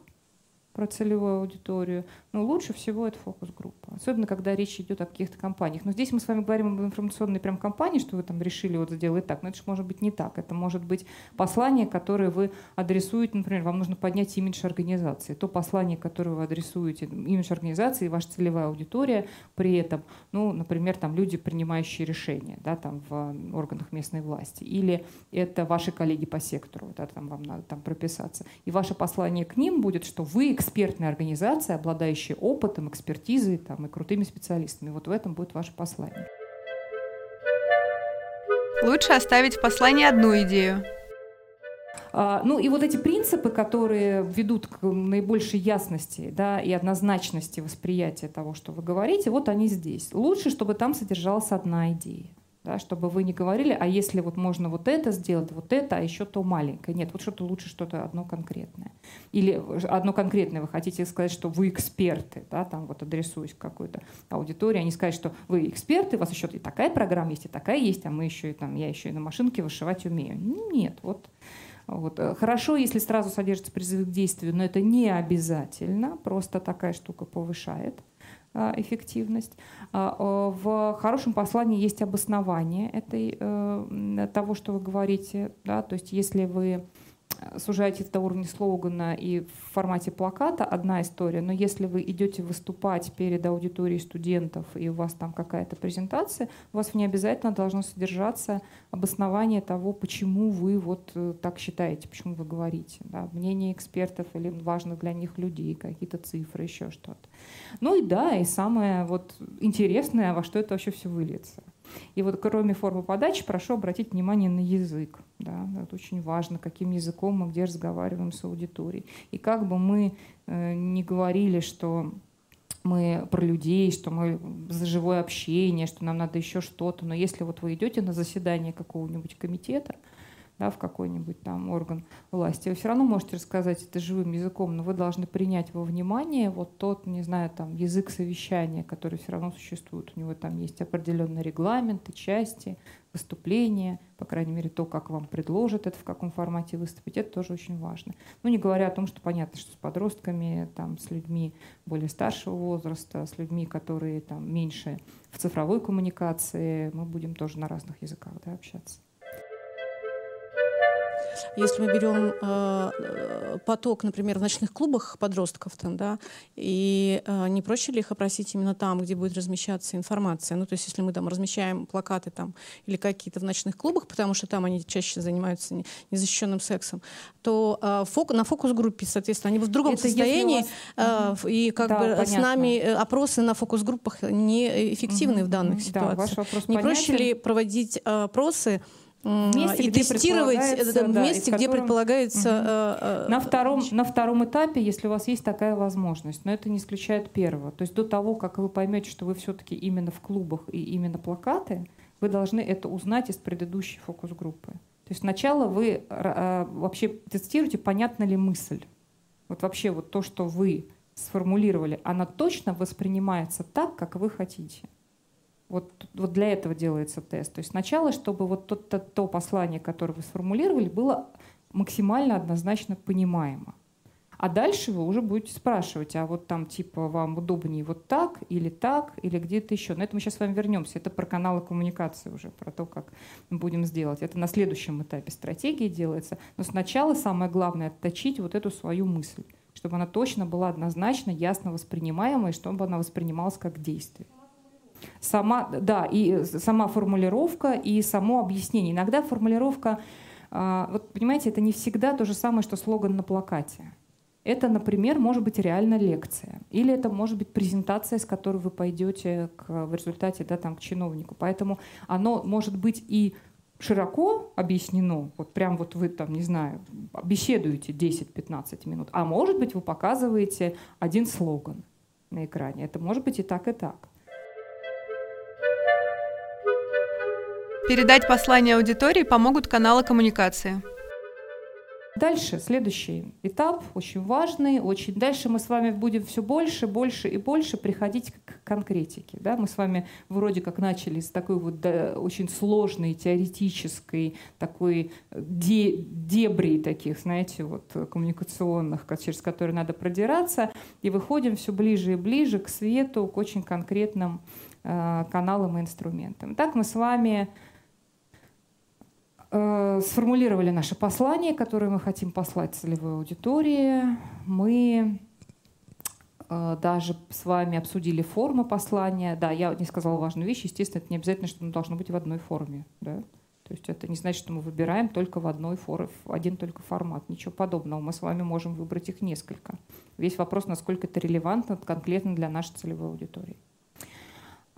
про целевую аудиторию. Но лучше всего это фокус-группа. Особенно, когда речь идет о каких-то компаниях. Но здесь мы с вами говорим об информационной прям компании, что вы там решили вот сделать так. Но это же может быть не так. Это может быть послание, которое вы адресуете, например, вам нужно поднять имидж организации. То послание, которое вы адресуете, имидж организации, ваша целевая аудитория при этом, ну, например, там люди, принимающие решения, да, там в органах местной власти. Или это ваши коллеги по сектору, да, там вам надо там прописаться. И ваше послание к ним будет, что вы экспертная организация, обладающая опытом, экспертизой там, и крутыми специалистами. Вот в этом будет ваше послание. Лучше оставить в послании одну идею. А, ну и вот эти принципы, которые ведут к наибольшей ясности да, и однозначности восприятия того, что вы говорите, вот они здесь. Лучше, чтобы там содержалась одна идея да, чтобы вы не говорили, а если вот можно вот это сделать, вот это, а еще то маленькое. Нет, вот что-то лучше, что-то одно конкретное. Или одно конкретное, вы хотите сказать, что вы эксперты, да, там вот адресуюсь к какой-то аудитории, они скажут, что вы эксперты, у вас еще и такая программа есть, и такая есть, а мы еще и там, я еще и на машинке вышивать умею. Нет, вот вот. Хорошо, если сразу содержится призыв к действию, но это не обязательно, просто такая штука повышает. А, эффективность. А, в хорошем послании есть обоснование этой, э, того, что вы говорите. Да? То есть если вы сужаете это до уровня слогана и в формате плаката одна история, но если вы идете выступать перед аудиторией студентов и у вас там какая-то презентация, у вас в ней обязательно должно содержаться обоснование того, почему вы вот э, так считаете, почему вы говорите, да, мнение экспертов или важных для них людей, какие-то цифры, еще что-то. Ну и да, и самое вот интересное, во что это вообще все выльется. И вот кроме формы подачи, прошу обратить внимание на язык. Да, это очень важно, каким языком мы где разговариваем с аудиторией. И как бы мы э, не говорили, что мы про людей, что мы за живое общение, что нам надо еще что-то. Но если вот вы идете на заседание какого-нибудь комитета, да, в какой-нибудь там орган власти, вы все равно можете рассказать это живым языком, но вы должны принять во внимание вот тот, не знаю, там язык совещания, который все равно существует. У него там есть определенные регламенты, части, выступления, по крайней мере, то, как вам предложат это, в каком формате выступить, это тоже очень важно. Ну, не говоря о том, что понятно, что с подростками, там, с людьми более старшего возраста, с людьми, которые там меньше в цифровой коммуникации, мы будем тоже на разных языках да, общаться. Если мы берем э, э, поток, например, в ночных клубах подростков, там, да, и э, не проще ли их опросить именно там, где будет размещаться информация? Ну, то есть, если мы там размещаем плакаты там или какие-то в ночных клубах, потому что там они чаще занимаются незащищенным сексом, то э, фок, на фокус-группе, соответственно, они в другом Это состоянии, вас... э, и как да, бы понятно. с нами э, опросы на фокус-группах неэффективны угу. в данных ситуациях. Да, не понятен. проще ли проводить э, опросы Месте, и где тестировать это в да, месте, где предполагается... Мгм. э, э, На втором, на втором этапе, если у вас есть такая возможность, но это не исключает первого. То есть до того, как вы поймете, что вы все-таки именно в клубах и именно плакаты, вы должны это узнать из предыдущей фокус-группы. То есть сначала вы э, вообще тестируете, понятна ли мысль. Вот вообще вот то, что вы сформулировали, она точно воспринимается так, как вы хотите. Вот, вот для этого делается тест. То есть сначала, чтобы вот то, то, то послание, которое вы сформулировали, было максимально однозначно понимаемо. А дальше вы уже будете спрашивать, а вот там типа вам удобнее вот так или так, или где-то еще. Но это мы сейчас с вами вернемся. Это про каналы коммуникации уже, про то, как мы будем сделать. Это на следующем этапе стратегии делается. Но сначала самое главное отточить вот эту свою мысль, чтобы она точно была однозначно, ясно воспринимаемой, чтобы она воспринималась как действие. Сама, да, и сама формулировка, и само объяснение. Иногда формулировка, а, вот понимаете, это не всегда то же самое, что слоган на плакате. Это, например, может быть реально лекция. Или это может быть презентация, с которой вы пойдете к, в результате да, там, к чиновнику. Поэтому оно может быть и широко объяснено, вот прям вот вы там, не знаю, беседуете 10-15 минут, а может быть вы показываете один слоган на экране. Это может быть и так, и так. Передать послание аудитории помогут каналы коммуникации. Дальше, следующий этап, очень важный. Очень... Дальше мы с вами будем все больше, больше и больше приходить к конкретике. Да? Мы с вами вроде как начали с такой вот да, очень сложной, теоретической, такой де... дебри таких, знаете, вот коммуникационных, ко- через которые надо продираться, и выходим все ближе и ближе к свету, к очень конкретным э, каналам и инструментам. Так мы с вами э, сформулировали наше послание, которое мы хотим послать целевой аудитории. Мы э, даже с вами обсудили формы послания. Да, я не сказала важную вещь. Естественно, это не обязательно, что оно должно быть в одной форме. Да? То есть это не значит, что мы выбираем только в одной форме, один только формат. Ничего подобного. Мы с вами можем выбрать их несколько. Весь вопрос, насколько это релевантно конкретно для нашей целевой аудитории.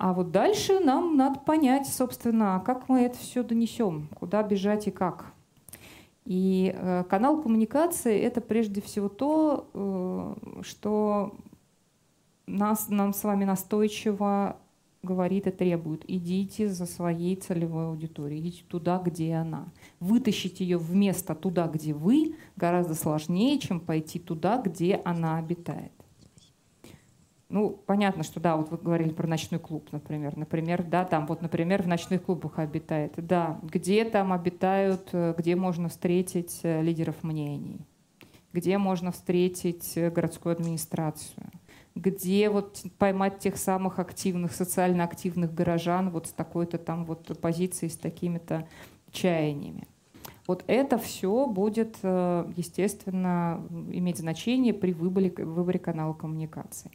А вот дальше нам надо понять, собственно, как мы это все донесем, куда бежать и как. И э, канал коммуникации это прежде всего то, э, что нас, нам с вами настойчиво говорит и требует. Идите за своей целевой аудиторией, идите туда, где она. Вытащить ее вместо туда, где вы, гораздо сложнее, чем пойти туда, где она обитает. Ну, понятно, что да, вот вы говорили про ночной клуб, например. Например, да, там вот, например, в ночных клубах обитает. Да, где там обитают, э, где можно встретить э, лидеров мнений, где можно встретить э, городскую администрацию, где вот поймать тех самых активных, социально активных горожан вот с такой-то там вот позицией, с такими-то чаяниями. Вот это все будет, естественно, иметь значение при выборе, выборе канала коммуникации.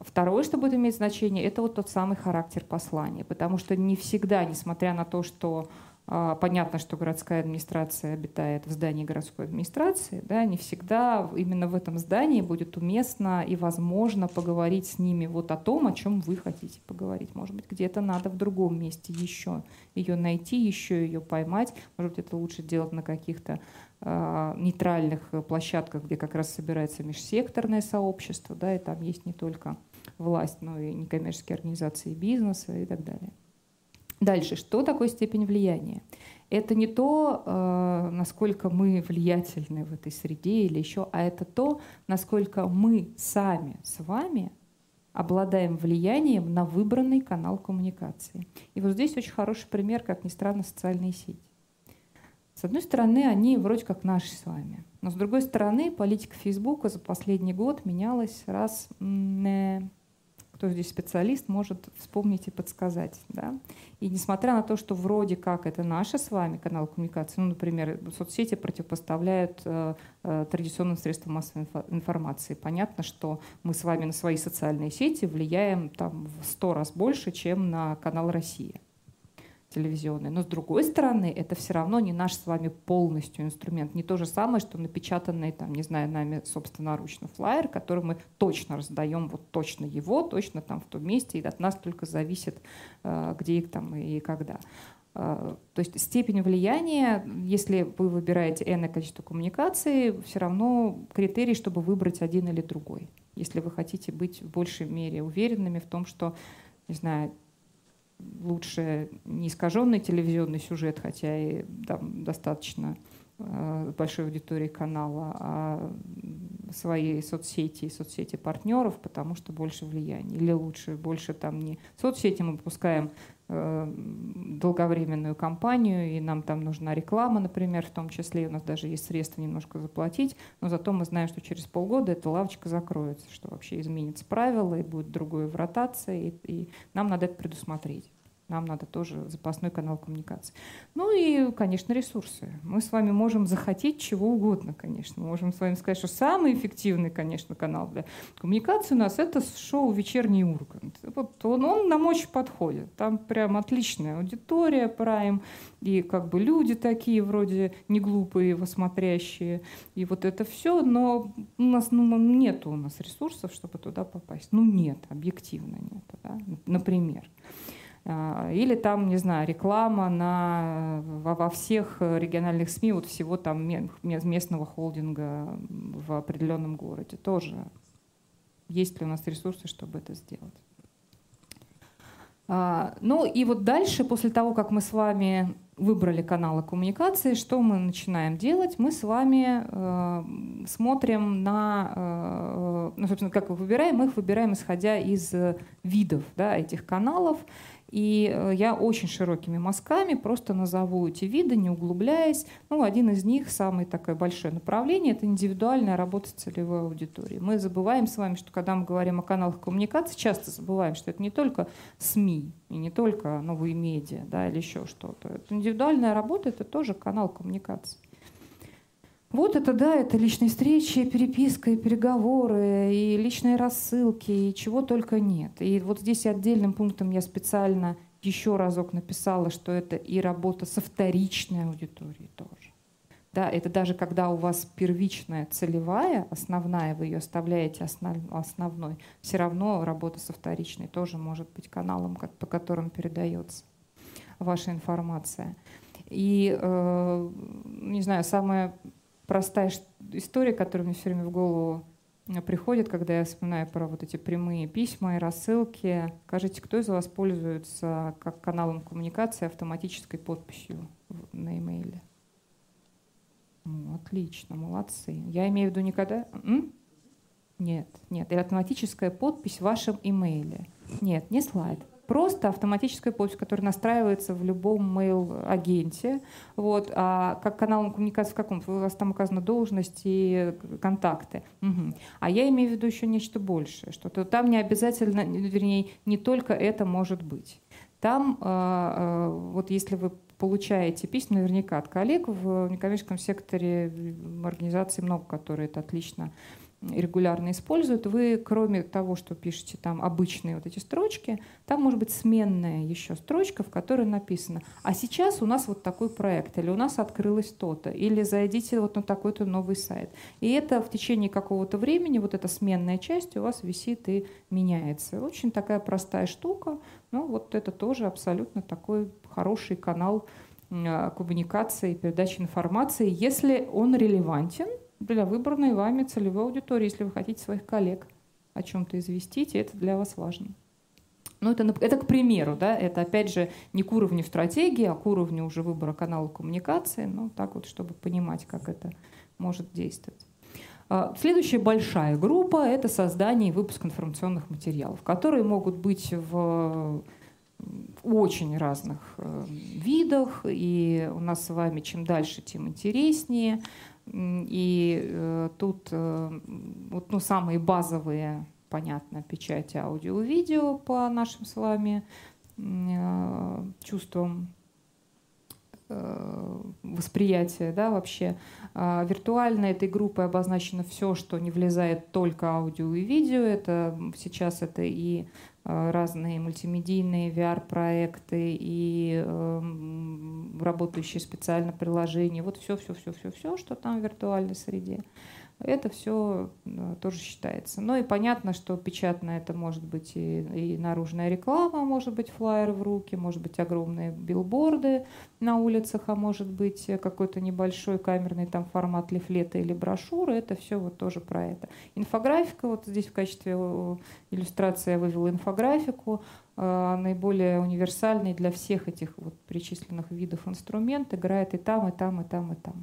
Второе, что будет иметь значение, это вот тот самый характер послания, потому что не всегда, несмотря на то, что а, понятно, что городская администрация обитает в здании городской администрации, да, не всегда именно в этом здании будет уместно и возможно поговорить с ними вот о том, о чем вы хотите поговорить. Может быть, где-то надо в другом месте еще ее найти, еще ее поймать. Может быть, это лучше делать на каких-то нейтральных площадках, где как раз собирается межсекторное сообщество, да, и там есть не только власть, но и некоммерческие организации бизнеса и так далее. Дальше, что такое степень влияния? Это не то, э, насколько мы влиятельны в этой среде или еще, а это то, насколько мы сами с вами обладаем влиянием на выбранный канал коммуникации. И вот здесь очень хороший пример, как ни странно, социальные сети. С одной стороны, они вроде как наши с вами. Но с другой стороны, политика Фейсбука за последний год менялась раз... м, кто здесь специалист, может вспомнить и подсказать. Да? И несмотря на то, что вроде как это наши с вами канал коммуникации, ну, например, соцсети противопоставляют э, э, традиционным средствам массовой инфо- информации. Понятно, что мы с вами на свои социальные сети влияем там в сто раз больше, чем на канал «Россия» телевизионный. Но с другой стороны, это все равно не наш с вами полностью инструмент. Не то же самое, что напечатанный, там, не знаю, нами собственноручно флайер, который мы точно раздаем, вот точно его, точно там в том месте, и от нас только зависит, э, где их там и когда. То есть степень влияния, если вы выбираете n количество коммуникаций, все равно критерий, чтобы выбрать один или другой. Если вы хотите быть в большей мере уверенными в том, что, не знаю, лучше не искаженный телевизионный сюжет, хотя и там достаточно э, большой аудитории канала, а свои соцсети и соцсети партнеров, потому что больше влияния. Или лучше, больше там не соцсети мы выпускаем долговременную кампанию, и нам там нужна реклама, например, в том числе. У нас даже есть средства немножко заплатить, но зато мы знаем, что через полгода эта лавочка закроется, что вообще изменится правила, и будет другое в ротации, и, и нам надо это предусмотреть. Нам надо тоже запасной канал коммуникации. Ну и, конечно, ресурсы. Мы с вами можем захотеть чего угодно, конечно. Мы можем с вами сказать, что самый эффективный, конечно, канал для коммуникации у нас это шоу «Вечерний Ургант». Вот он, он нам очень подходит. Там прям отличная аудитория, прайм, и как бы люди такие вроде не глупые, его смотрящие. И вот это все, но у нас ну, нет у нас ресурсов, чтобы туда попасть. Ну нет, объективно нет, да? например. А, или там, не знаю, реклама на, во, во всех региональных СМИ вот всего там местного холдинга в определенном городе. Тоже есть ли у нас ресурсы, чтобы это сделать. А, ну и вот дальше, после того, как мы с вами выбрали каналы коммуникации, что мы начинаем делать? Мы с вами э, смотрим на, э, ну, собственно, как их выбираем? Мы их выбираем, исходя из видов да, этих каналов. И э, я очень широкими мазками просто назову эти виды, не углубляясь. Ну, один из них, самое такое большое направление, это индивидуальная работа с целевой аудиторией. Мы забываем с вами, что когда мы говорим о каналах коммуникации, часто забываем, что это не только СМИ и не только новые медиа да, или еще что-то. Это индивидуальная работа — это тоже канал коммуникации. Вот это да, это личные встречи, переписка, и переговоры, и личные рассылки, и чего только нет. И вот здесь отдельным пунктом я специально еще разок написала, что это и работа со вторичной аудиторией тоже. Да, это даже когда у вас первичная целевая, основная, вы ее оставляете основ, основной, все равно работа со вторичной тоже может быть каналом, по которым передается ваша информация. И, э, не знаю, самое простая история, которая мне все время в голову э, приходит, когда я вспоминаю про вот эти прямые письма и рассылки. Скажите, кто из вас пользуется как каналом коммуникации автоматической подписью на имейле? Ну, отлично, молодцы. Я имею в виду никогда... М? Нет, нет. И автоматическая подпись в вашем имейле. Нет, не слайд просто автоматическая подпись, которая настраивается в любом mail-агенте. Вот. А как каналом коммуникации в каком? У вас там указана должность и контакты. Угу. А я имею в виду еще нечто большее, что -то там не обязательно, вернее, не только это может быть. Там, э, э, вот если вы получаете письма наверняка от коллег в некоммерческом секторе организации много, которые это отлично регулярно используют, вы, кроме того, что пишете там обычные вот эти строчки, там может быть сменная еще строчка, в которой написано, а сейчас у нас вот такой проект, или у нас открылось то-то, или зайдите вот на такой-то новый сайт. И это в течение какого-то времени, вот эта сменная часть у вас висит и меняется. Очень такая простая штука, но вот это тоже абсолютно такой хороший канал коммуникации, передачи информации, если он релевантен – для выбранной вами целевой аудитории, если вы хотите своих коллег о чем-то известить, и это для вас важно. Ну, это, это к примеру, да, это опять же не к уровню стратегии, а к уровню уже выбора канала коммуникации, ну, так вот, чтобы понимать, как это может действовать. А, следующая большая группа – это создание и выпуск информационных материалов, которые могут быть в очень разных э, видах, и у нас с вами чем дальше, тем интереснее. И э, тут э, вот, ну, самые базовые, понятно, печати аудио-видео по нашим с вами э, чувствам восприятия, да, вообще. А виртуально этой группой обозначено все, что не влезает только аудио и видео. Это сейчас это и разные мультимедийные VR-проекты и э, работающие специально приложения. Вот все, все, все, все, все, что там в виртуальной среде. Это все тоже считается. Ну и понятно, что печатно это может быть и, и наружная реклама, может быть флайер в руки, может быть огромные билборды на улицах, а может быть какой-то небольшой камерный там формат лифлета или брошюры. Это все вот тоже про это. Инфографика, вот здесь в качестве иллюстрации я вывела инфографику. Э, наиболее универсальный для всех этих вот перечисленных видов инструмент, играет и там, и там, и там, и там.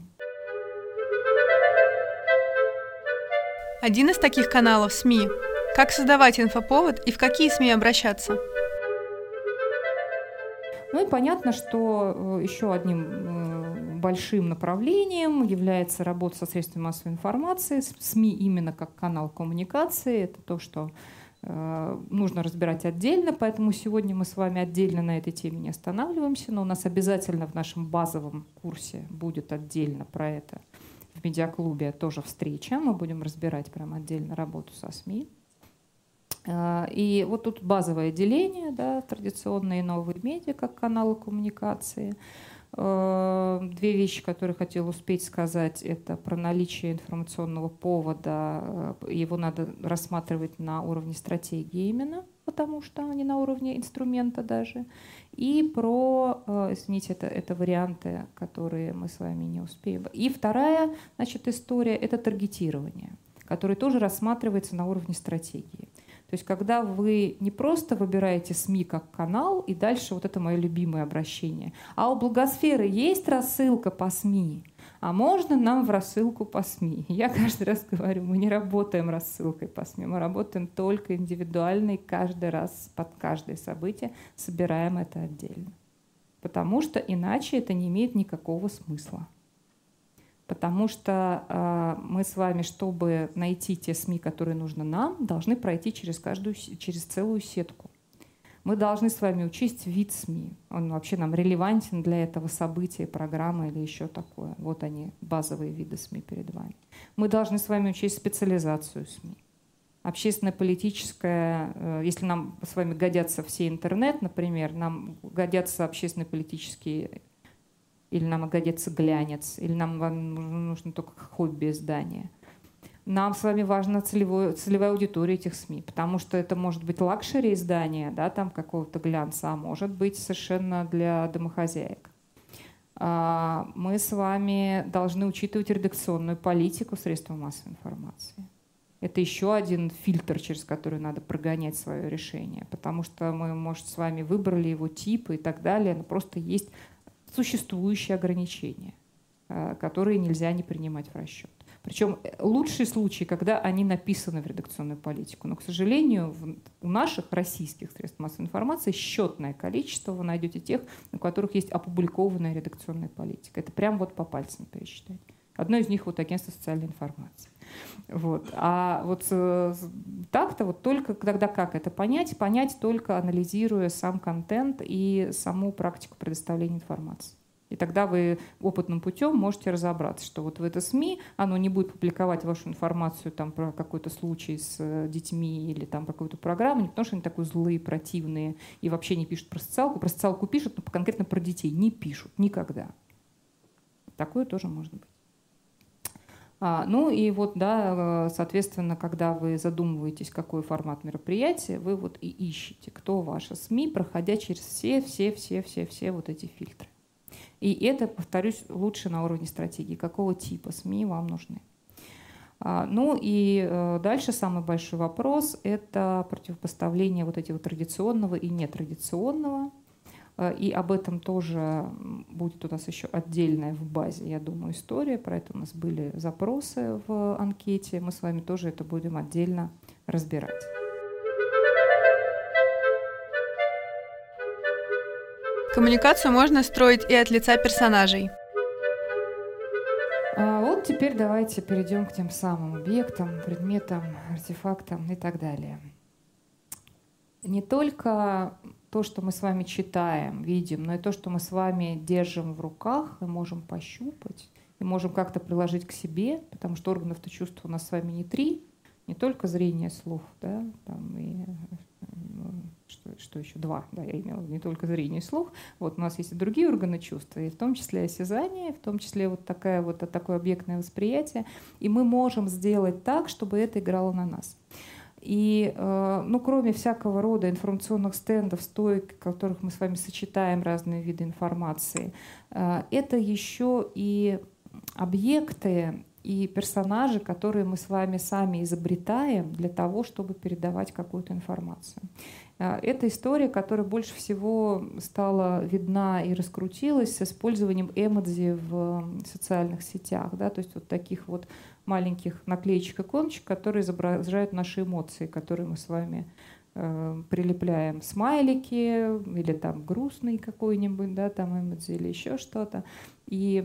Один из таких каналов – СМИ. Как создавать инфоповод и в какие СМИ обращаться? Ну и понятно, что э, еще одним э, большим направлением является работа со средствами массовой информации, СМИ именно как канал коммуникации. Это то, что Э, нужно разбирать отдельно, поэтому сегодня мы с вами отдельно на этой теме не останавливаемся, но у нас обязательно в нашем базовом курсе будет отдельно про это в медиаклубе тоже встреча. Мы будем разбирать прям отдельно работу со СМИ. Э, и вот тут базовое деление, да, традиционные и новые медиа как каналы коммуникации – две вещи, которые хотела успеть сказать, это про наличие информационного повода. Э, его надо рассматривать на уровне стратегии именно, потому что не на уровне инструмента даже. И про, э, извините, это, это варианты, которые мы с вами не успеем. И вторая значит, история – это таргетирование, которое тоже рассматривается на уровне стратегии. То есть когда вы не просто выбираете СМИ как канал, и дальше вот это мое любимое обращение, а у благосферы есть рассылка по СМИ, а можно нам в рассылку по СМИ? Я каждый раз говорю, мы не работаем рассылкой по СМИ, мы работаем только индивидуально и каждый раз под каждое событие собираем это отдельно. Потому что иначе это не имеет никакого смысла потому что э, мы с вами, чтобы найти те СМИ, которые нужны нам, должны пройти через каждую, через целую сетку. Мы должны с вами учесть вид СМИ. Он вообще нам релевантен для этого события, программы или еще такое. Вот они, базовые виды СМИ перед вами. Мы должны с вами учесть специализацию СМИ. Общественно-политическая, э, если нам с вами годятся все интернет, например, нам годятся общественно-политические или нам годится глянец, или нам нужно только хобби издания. Нам с вами важна целевой, целевая аудитория этих СМИ, потому что это может быть luxury издания, да, там какого-то глянца, а может быть совершенно для домохозяек. А, мы с вами должны учитывать редакционную политику средств массовой информации. Это еще один фильтр, через который надо прогонять свое решение, потому что мы, может, с вами выбрали его тип и так далее, но просто есть существующие ограничения, э, которые нельзя не принимать в расчет. Причем э, лучший случай, когда они написаны в редакционную политику. Но, к сожалению, у наших российских средств массовой информации счетное количество вы найдете тех, у которых есть опубликованная редакционная политика. Это прям вот по пальцам пересчитать. Одно из них вот агентство социальной информации. Вот. А вот так-то вот только тогда как это понять? Понять только анализируя сам контент и саму практику предоставления информации. И тогда вы опытным путем можете разобраться, что вот в это СМИ оно не будет публиковать вашу информацию там, про какой-то случай с э, детьми или там какую-то программу, не потому что они такие злые, противные и вообще не пишут про социалку. Про социалку пишут, но конкретно про детей не пишут никогда. Такое тоже может быть. А, ну и вот, да, э, соответственно, когда вы задумываетесь, какой формат мероприятия, вы вот и ищете, кто ваши СМИ, проходя через все, все, все, все, все вот эти фильтры. И это, повторюсь, лучше на уровне стратегии, какого типа СМИ вам нужны. А, ну и э, дальше самый большой вопрос – это противопоставление вот этого традиционного и нетрадиционного. Э, и об этом тоже будет у нас еще отдельная в базе, я думаю, история. Про это у нас были запросы в анкете. Мы с вами тоже это будем отдельно разбирать. Коммуникацию можно строить и от лица персонажей. А вот теперь давайте перейдем к тем самым объектам, предметам, артефактам и так далее. Не только то, что мы с вами читаем, видим, но и то, что мы с вами держим в руках и можем пощупать, и можем как-то приложить к себе, потому что органов-то чувств у нас с вами не три, не только зрение, слух, да, там и что, что еще два, да, я имела не только зрение и слух. Вот у нас есть и другие органы чувств, и в том числе осязание, в том числе вот такая вот такое объектное восприятие. И мы можем сделать так, чтобы это играло на нас. И, э, ну, кроме всякого рода информационных стендов, стоек, в которых мы с вами сочетаем разные виды информации, э, это еще и объекты и персонажи, которые мы с вами сами изобретаем для того, чтобы передавать какую-то информацию. Э, это история, которая больше всего стала видна и раскрутилась с использованием эмодзи в социальных сетях. Да? То есть вот таких вот маленьких наклеечек иконочек, которые изображают наши эмоции, которые мы с вами э, прилепляем смайлики или там грустный какой-нибудь, да, там эмодзи или еще что-то. И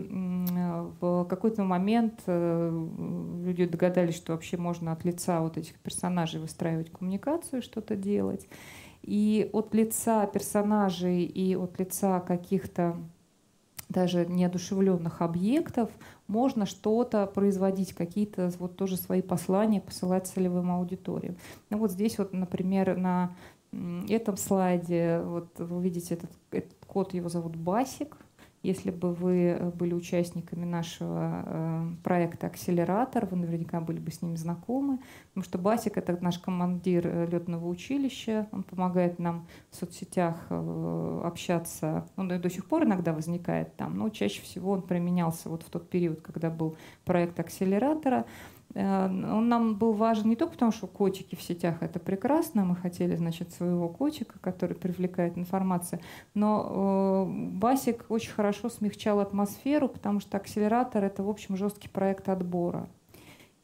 в какой-то момент э, люди догадались, что вообще можно от лица вот этих персонажей выстраивать коммуникацию, что-то делать. И от лица персонажей и от лица каких-то даже неодушевленных объектов можно что-то производить, какие-то вот тоже свои послания посылать целевым аудиториям. Ну вот здесь вот, например, на этом слайде вот вы видите этот, этот код, его зовут Басик, если бы вы э, были участниками нашего э, проекта «Акселератор», вы наверняка были бы с ними знакомы, потому что Басик — это наш командир э, летного училища, он помогает нам в соцсетях общаться, он до сих пор иногда возникает там, но чаще всего он применялся вот в тот период, когда был проект «Акселератора», он нам был важен не только потому, что котики в сетях это прекрасно, мы хотели, значит, своего котика, который привлекает информацию, но э, Басик очень хорошо смягчал атмосферу, потому что акселератор это, в общем, жесткий проект отбора.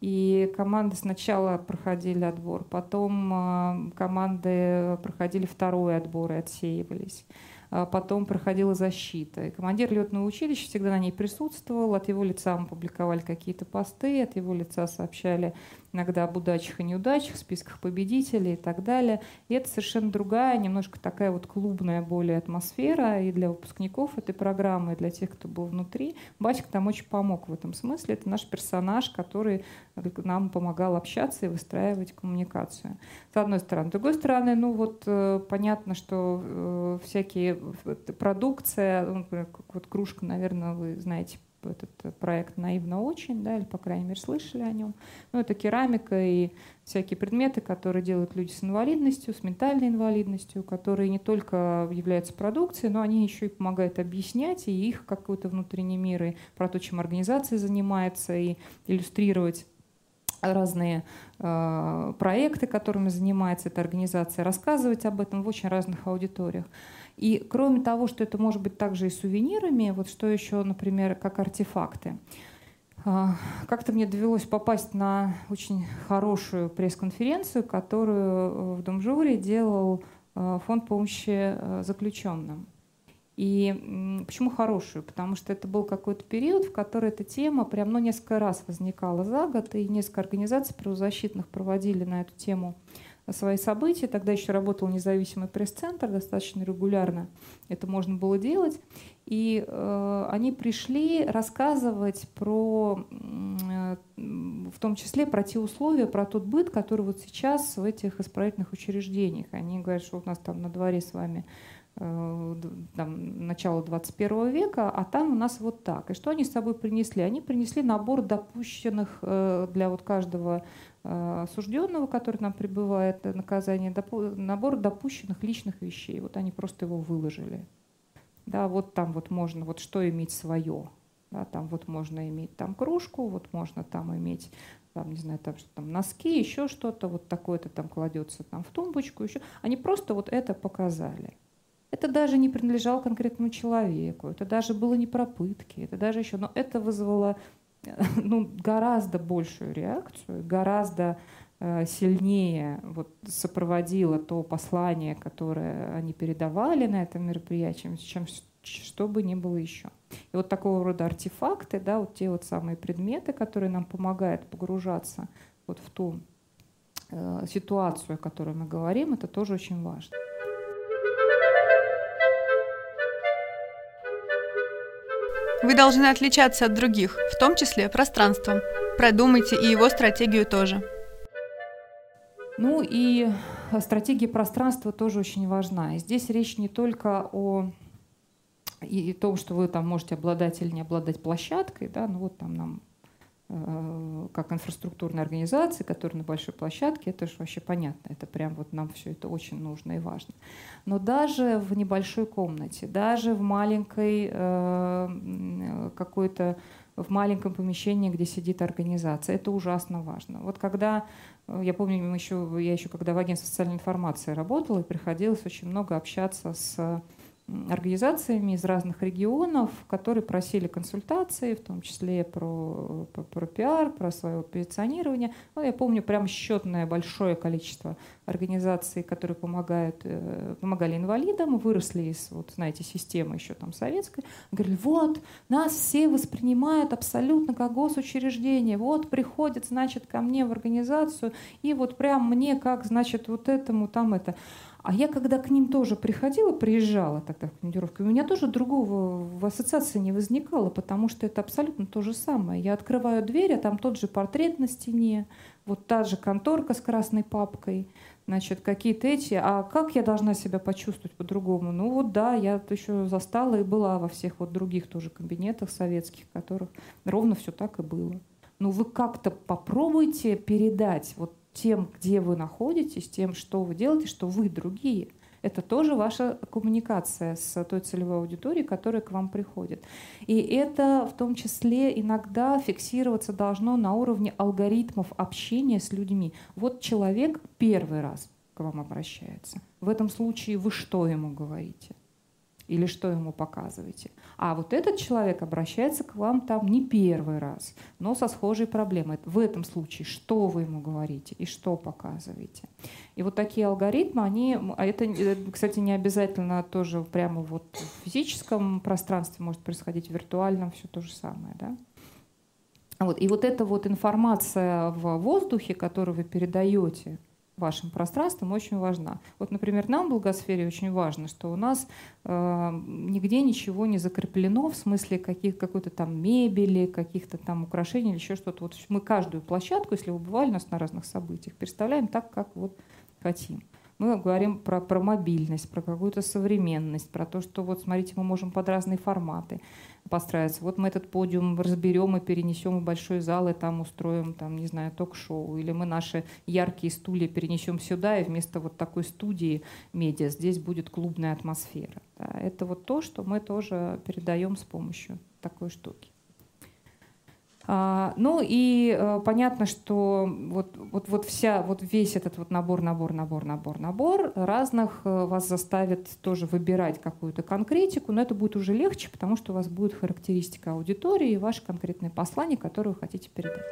И команды сначала проходили отбор, потом э, команды проходили второй отбор и отсеивались. А потом проходила защита. И командир летного училища всегда на ней присутствовал, от его лица мы публиковали какие-то посты, от его лица сообщали иногда об удачах и неудачах, списках победителей и так далее. И это совершенно другая, немножко такая вот клубная более атмосфера и для выпускников этой программы, и для тех, кто был внутри. Басик там очень помог в этом смысле. Это наш персонаж, который нам помогал общаться и выстраивать коммуникацию. С одной стороны. С другой стороны, ну вот э, понятно, что э, всякие э, продукция, ну, вот кружка, наверное, вы знаете, этот проект наивно очень, да, или, по крайней мере, слышали о нем. Ну, это керамика и всякие предметы, которые делают люди с инвалидностью, с ментальной инвалидностью, которые не только являются продукцией, но они еще и помогают объяснять и их какой-то внутренний мир, и про то, чем организация занимается, и иллюстрировать разные э, проекты, которыми занимается эта организация, рассказывать об этом в очень разных аудиториях. И кроме того, что это может быть также и сувенирами, вот что еще, например, как артефакты. А, как-то мне довелось попасть на очень хорошую пресс-конференцию, которую в Домжуре делал а, фонд помощи а, заключенным. И почему хорошую? Потому что это был какой-то период, в который эта тема прям ну, несколько раз возникала за год, и несколько организаций правозащитных проводили на эту тему свои события. Тогда еще работал независимый пресс-центр достаточно регулярно. Это можно было делать. И э, они пришли рассказывать про, э, в том числе про те условия, про тот быт, который вот сейчас в этих исправительных учреждениях. Они говорят, что у нас там на дворе с вами э, там, начало 21 века, а там у нас вот так. И что они с собой принесли? Они принесли набор допущенных э, для вот каждого осужденного, который нам прибывает наказание, набор допущенных личных вещей. Вот они просто его выложили. Да, вот там вот можно, вот что иметь свое. Да, там вот можно иметь там кружку, вот можно там иметь там, не знаю, там, что там носки, еще что-то, вот такое-то там кладется там в тумбочку, еще. Они просто вот это показали. Это даже не принадлежало конкретному человеку, это даже было не про пытки, это даже еще, но это вызвало ну, гораздо большую реакцию, гораздо э, сильнее вот, сопроводило то послание, которое они передавали на этом мероприятии, чем что бы ни было еще. И вот такого рода артефакты, да, вот те вот самые предметы, которые нам помогают погружаться вот в ту э, ситуацию, о которой мы говорим, это тоже очень важно. Вы должны отличаться от других, в том числе пространством. Продумайте и его стратегию тоже. Ну и стратегия пространства тоже очень важна. Здесь речь не только о и, том, что вы там можете обладать или не обладать площадкой, да, ну вот там нам как инфраструктурной организации, которая на большой площадке, это же вообще понятно, это прям вот нам все это очень нужно и важно. Но даже в небольшой комнате, даже в маленькой э, какой-то в маленьком помещении, где сидит организация. Это ужасно важно. Вот когда, э, я помню, мы еще, я еще когда в агентстве социальной информации работала, и приходилось очень много общаться с организациями из разных регионов, которые просили консультации, в том числе про, про, про пиар, про свое позиционирование. Ну, я помню прям счетное большое количество организаций, которые помогают, э, помогали инвалидам, выросли из, вот, знаете, системы еще там советской. Говорили, вот, нас все воспринимают абсолютно как госучреждение, вот приходит, значит, ко мне в организацию, и вот прям мне как, значит, вот этому, там это. А я когда к ним тоже приходила, приезжала тогда в командировку, у меня тоже другого в ассоциации не возникало, потому что это абсолютно то же самое. Я открываю дверь, а там тот же портрет на стене, вот та же конторка с красной папкой, значит, какие-то эти. А как я должна себя почувствовать по-другому? Ну вот да, я еще застала и была во всех вот других тоже кабинетах советских, в которых ровно все так и было. Ну вы как-то попробуйте передать вот тем, где вы находитесь, тем, что вы делаете, что вы другие. Это тоже ваша коммуникация с той целевой аудиторией, которая к вам приходит. И это в том числе иногда фиксироваться должно на уровне алгоритмов общения с людьми. Вот человек первый раз к вам обращается. В этом случае вы что ему говорите? или что ему показываете. А вот этот человек обращается к вам там не первый раз, но со схожей проблемой. В этом случае что вы ему говорите и что показываете. И вот такие алгоритмы, они, а это, э, кстати, не обязательно тоже прямо вот в физическом пространстве может происходить, в виртуальном все то же самое. Да? Вот. И вот эта вот информация в воздухе, которую вы передаете, вашим пространством очень важна. Вот, например, нам в благосфере очень важно, что у нас э, нигде ничего не закреплено в смысле каких, какой-то там мебели, каких-то там украшений или еще что-то. Вот мы каждую площадку, если вы бывали у нас на разных событиях, представляем так, как вот хотим. Мы говорим про, про мобильность, про какую-то современность, про то, что вот смотрите, мы можем под разные форматы подстраиваться. Вот мы этот подиум разберем и перенесем в большой зал, и там устроим, там, не знаю, ток-шоу. Или мы наши яркие стулья перенесем сюда, и вместо вот такой студии медиа здесь будет клубная атмосфера. Да. Это вот то, что мы тоже передаем с помощью такой штуки. А, ну и э, понятно, что вот, вот, вот, вся, вот весь этот вот набор, набор, набор, набор, набор разных э, вас заставит тоже выбирать какую-то конкретику, но это будет уже легче, потому что у вас будет характеристика аудитории и ваше конкретное послание, которое вы хотите передать.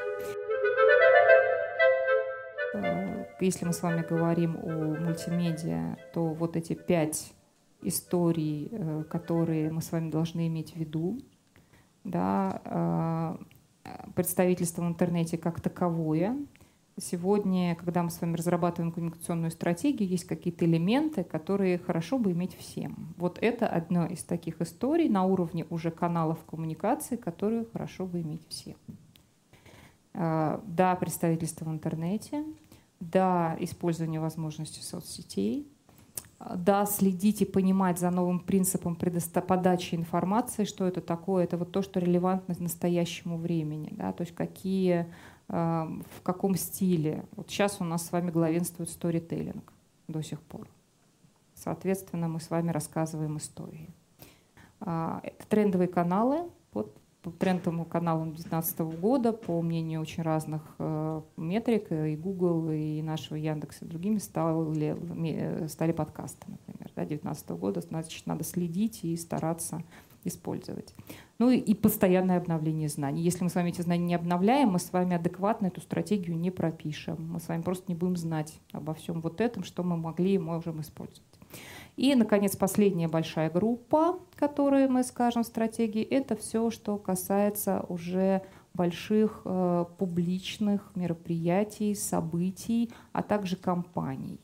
Э, если мы с вами говорим о мультимедиа, то вот эти пять историй, которые мы с вами должны иметь в виду, да, представительство в интернете как таковое. Сегодня, когда мы с вами разрабатываем коммуникационную стратегию, есть какие-то элементы, которые хорошо бы иметь всем. Вот это одна из таких историй на уровне уже каналов коммуникации, которые хорошо бы иметь всем. А, да, представительство в интернете, да, использование возможностей соцсетей – да, следить и понимать за новым принципом подачи информации, что это такое, это вот то, что релевантно настоящему времени, да, то есть какие, э, в каком стиле. Вот сейчас у нас с вами главенствует сторителлинг до сих пор. Соответственно, мы с вами рассказываем истории. А, это трендовые каналы, вот по трендовому каналу 2019 года, по мнению очень разных э, метрик, и Google, и нашего Яндекса, и другими, стали, стали подкасты, например. Да, 2019 года, значит, надо следить и стараться использовать. Ну и, и постоянное обновление знаний. Если мы с вами эти знания не обновляем, мы с вами адекватно эту стратегию не пропишем. Мы с вами просто не будем знать обо всем вот этом, что мы могли и можем использовать. И, наконец, последняя большая группа, которую мы скажем в стратегии, это все, что касается уже больших э, публичных мероприятий, событий, а также компаний.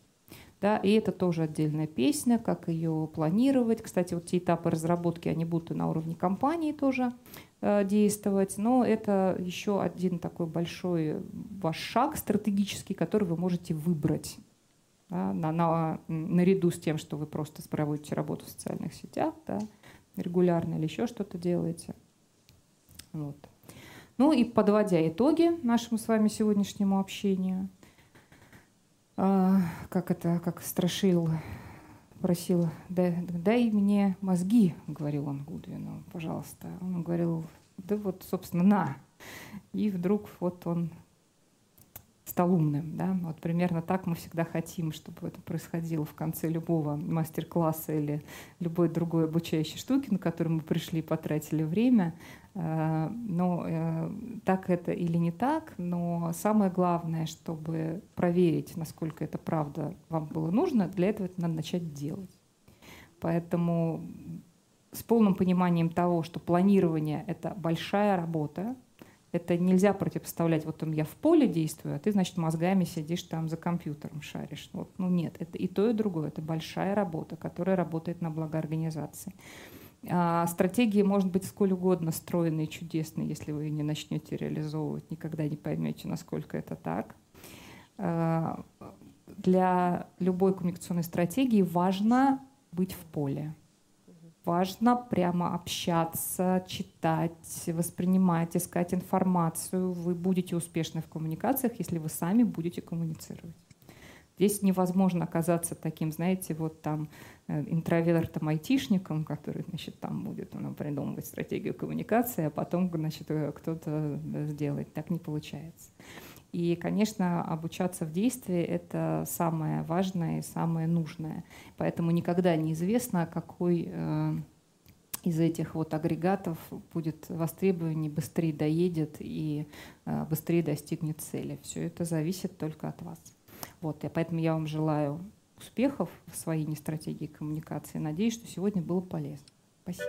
Да, и это тоже отдельная песня, как ее планировать. Кстати, вот те этапы разработки, они будут и на уровне компании тоже э, действовать. Но это еще один такой большой ваш шаг стратегический, который вы можете выбрать да, на, на, наряду с тем, что вы просто проводите работу в социальных сетях, да, регулярно или еще что-то делаете. Вот. Ну и подводя итоги нашему с вами сегодняшнему общению, а, как это, как Страшил просил, дай, дай мне мозги, говорил он Гудвину, пожалуйста. Он говорил, да вот, собственно, на. И вдруг вот он стал умным. Да? Вот примерно так мы всегда хотим, чтобы это происходило в конце любого мастер-класса или любой другой обучающей штуки, на которую мы пришли и потратили время. Э, но э, так это или не так, но самое главное, чтобы проверить, насколько это правда вам было нужно, для этого это надо начать делать. Поэтому с полным пониманием того, что планирование — это большая работа, это нельзя противопоставлять, вот там я в поле действую, а ты, значит, мозгами сидишь там за компьютером шаришь. Вот, ну нет, это и то, и другое. Это большая работа, которая работает на благо организации. А стратегии может быть сколь угодно стройные чудесные, если вы не начнете реализовывать, никогда не поймете, насколько это так. А, для любой коммуникационной стратегии важно быть в поле важно прямо общаться, читать, воспринимать, искать информацию. Вы будете успешны в коммуникациях, если вы сами будете коммуницировать. Здесь невозможно оказаться таким, знаете, вот там э, интровертом, айтишником, который, значит, там будет ну, придумывать стратегию коммуникации, а потом, значит, э, кто-то сделает. Так не получается. И, конечно, обучаться в действии — это самое важное и самое нужное. Поэтому никогда неизвестно, какой э, из этих вот агрегатов будет востребованнее, быстрее доедет и э, быстрее достигнет цели. Все это зависит только от вас. Вот, и поэтому я вам желаю успехов в своей стратегии коммуникации. Надеюсь, что сегодня было полезно. Спасибо.